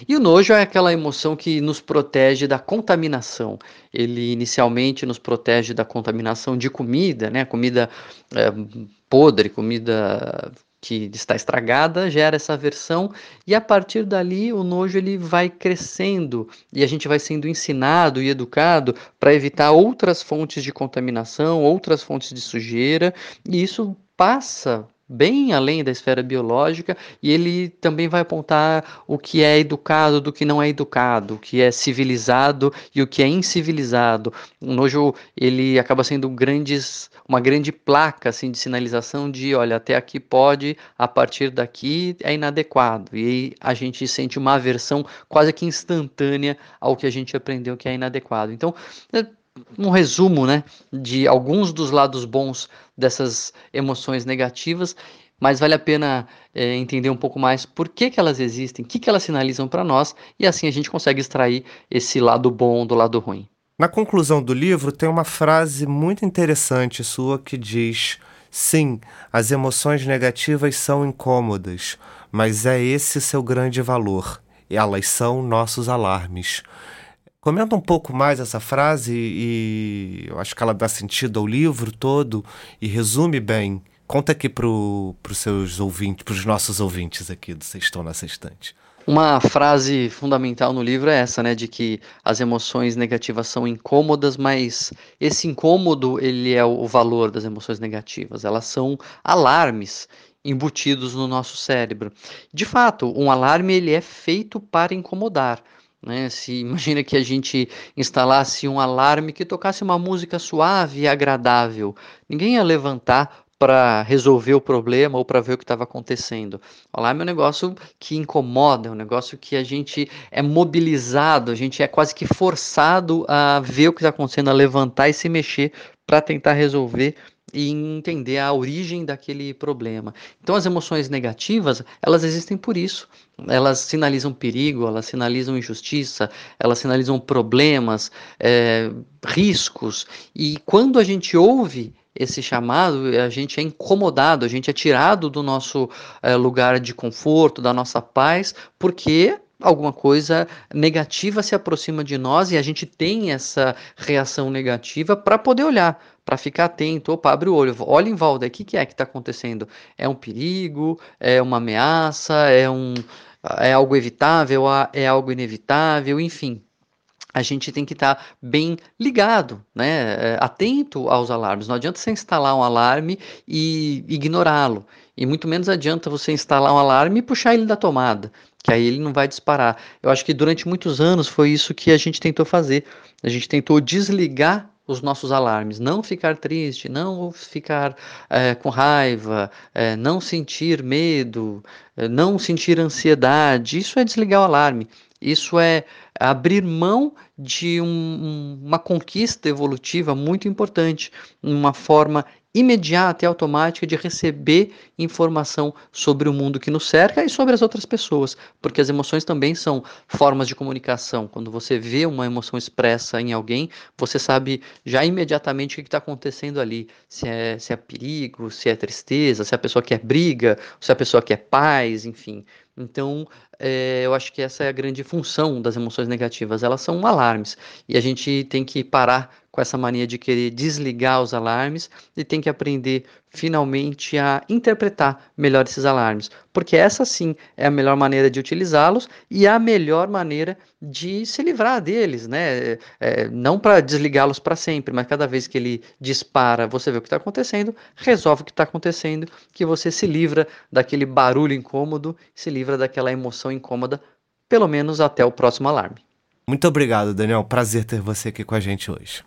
E o nojo é aquela emoção que nos protege da contaminação. Ele inicialmente nos protege da contaminação de comida, né? Comida é, podre, comida que está estragada gera essa aversão e a partir dali o nojo ele vai crescendo e a gente vai sendo ensinado e educado para evitar outras fontes de contaminação, outras fontes de sujeira e isso passa bem além da esfera biológica e ele também vai apontar o que é educado do que não é educado, o que é civilizado e o que é incivilizado. O nojo ele acaba sendo grandes, uma grande placa assim de sinalização de, olha, até aqui pode, a partir daqui é inadequado. E a gente sente uma aversão quase que instantânea ao que a gente aprendeu que é inadequado. Então, é, um resumo né, de alguns dos lados bons dessas emoções negativas, mas vale a pena é, entender um pouco mais por que, que elas existem, o que, que elas sinalizam para nós, e assim a gente consegue extrair esse lado bom do lado ruim. Na conclusão do livro, tem uma frase muito interessante sua que diz: Sim, as emoções negativas são incômodas, mas é esse seu grande valor. Elas são nossos alarmes. Comenta um pouco mais essa frase e eu acho que ela dá sentido ao livro todo e resume bem. Conta aqui para os seus ouvintes, para os nossos ouvintes aqui do Sextão na Sextante. Uma frase fundamental no livro é essa, né, de que as emoções negativas são incômodas, mas esse incômodo ele é o valor das emoções negativas. Elas são alarmes embutidos no nosso cérebro. De fato, um alarme ele é feito para incomodar. Né? Se imagina que a gente instalasse um alarme que tocasse uma música suave e agradável, ninguém ia levantar para resolver o problema ou para ver o que estava acontecendo. O alarme é um negócio que incomoda, é um negócio que a gente é mobilizado, a gente é quase que forçado a ver o que está acontecendo, a levantar e se mexer para tentar resolver e entender a origem daquele problema. Então as emoções negativas, elas existem por isso. Elas sinalizam perigo, elas sinalizam injustiça, elas sinalizam problemas, é, riscos. E quando a gente ouve esse chamado, a gente é incomodado, a gente é tirado do nosso é, lugar de conforto, da nossa paz, porque alguma coisa negativa se aproxima de nós e a gente tem essa reação negativa para poder olhar, para ficar atento. Opa, abre o olho, olha em volta, o que, que é que está acontecendo? É um perigo? É uma ameaça? É, um, é algo evitável? É algo inevitável? Enfim, a gente tem que estar tá bem ligado, né? É, atento aos alarmes. Não adianta você instalar um alarme e ignorá-lo. E muito menos adianta você instalar um alarme e puxar ele da tomada, que aí ele não vai disparar. Eu acho que durante muitos anos foi isso que a gente tentou fazer. A gente tentou desligar os nossos alarmes, não ficar triste, não ficar é, com raiva, é, não sentir medo, é, não sentir ansiedade. Isso é desligar o alarme. Isso é abrir mão de um, uma conquista evolutiva muito importante, uma forma imediata e automática de receber informação sobre o mundo que nos cerca e sobre as outras pessoas, porque as emoções também são formas de comunicação. Quando você vê uma emoção expressa em alguém, você sabe já imediatamente o que está acontecendo ali, se é, se é perigo, se é tristeza, se a pessoa quer briga, se a pessoa quer paz, enfim. Então, é, eu acho que essa é a grande função das emoções negativas. Elas são alarmes e a gente tem que parar com essa mania de querer desligar os alarmes e tem que aprender finalmente a interpretar melhor esses alarmes, porque essa sim é a melhor maneira de utilizá-los e a melhor maneira de se livrar deles, né? É, não para desligá-los para sempre, mas cada vez que ele dispara, você vê o que está acontecendo, resolve o que está acontecendo, que você se livra daquele barulho incômodo, se livra daquela emoção incômoda, pelo menos até o próximo alarme. Muito obrigado, Daniel. Prazer ter você aqui com a gente hoje.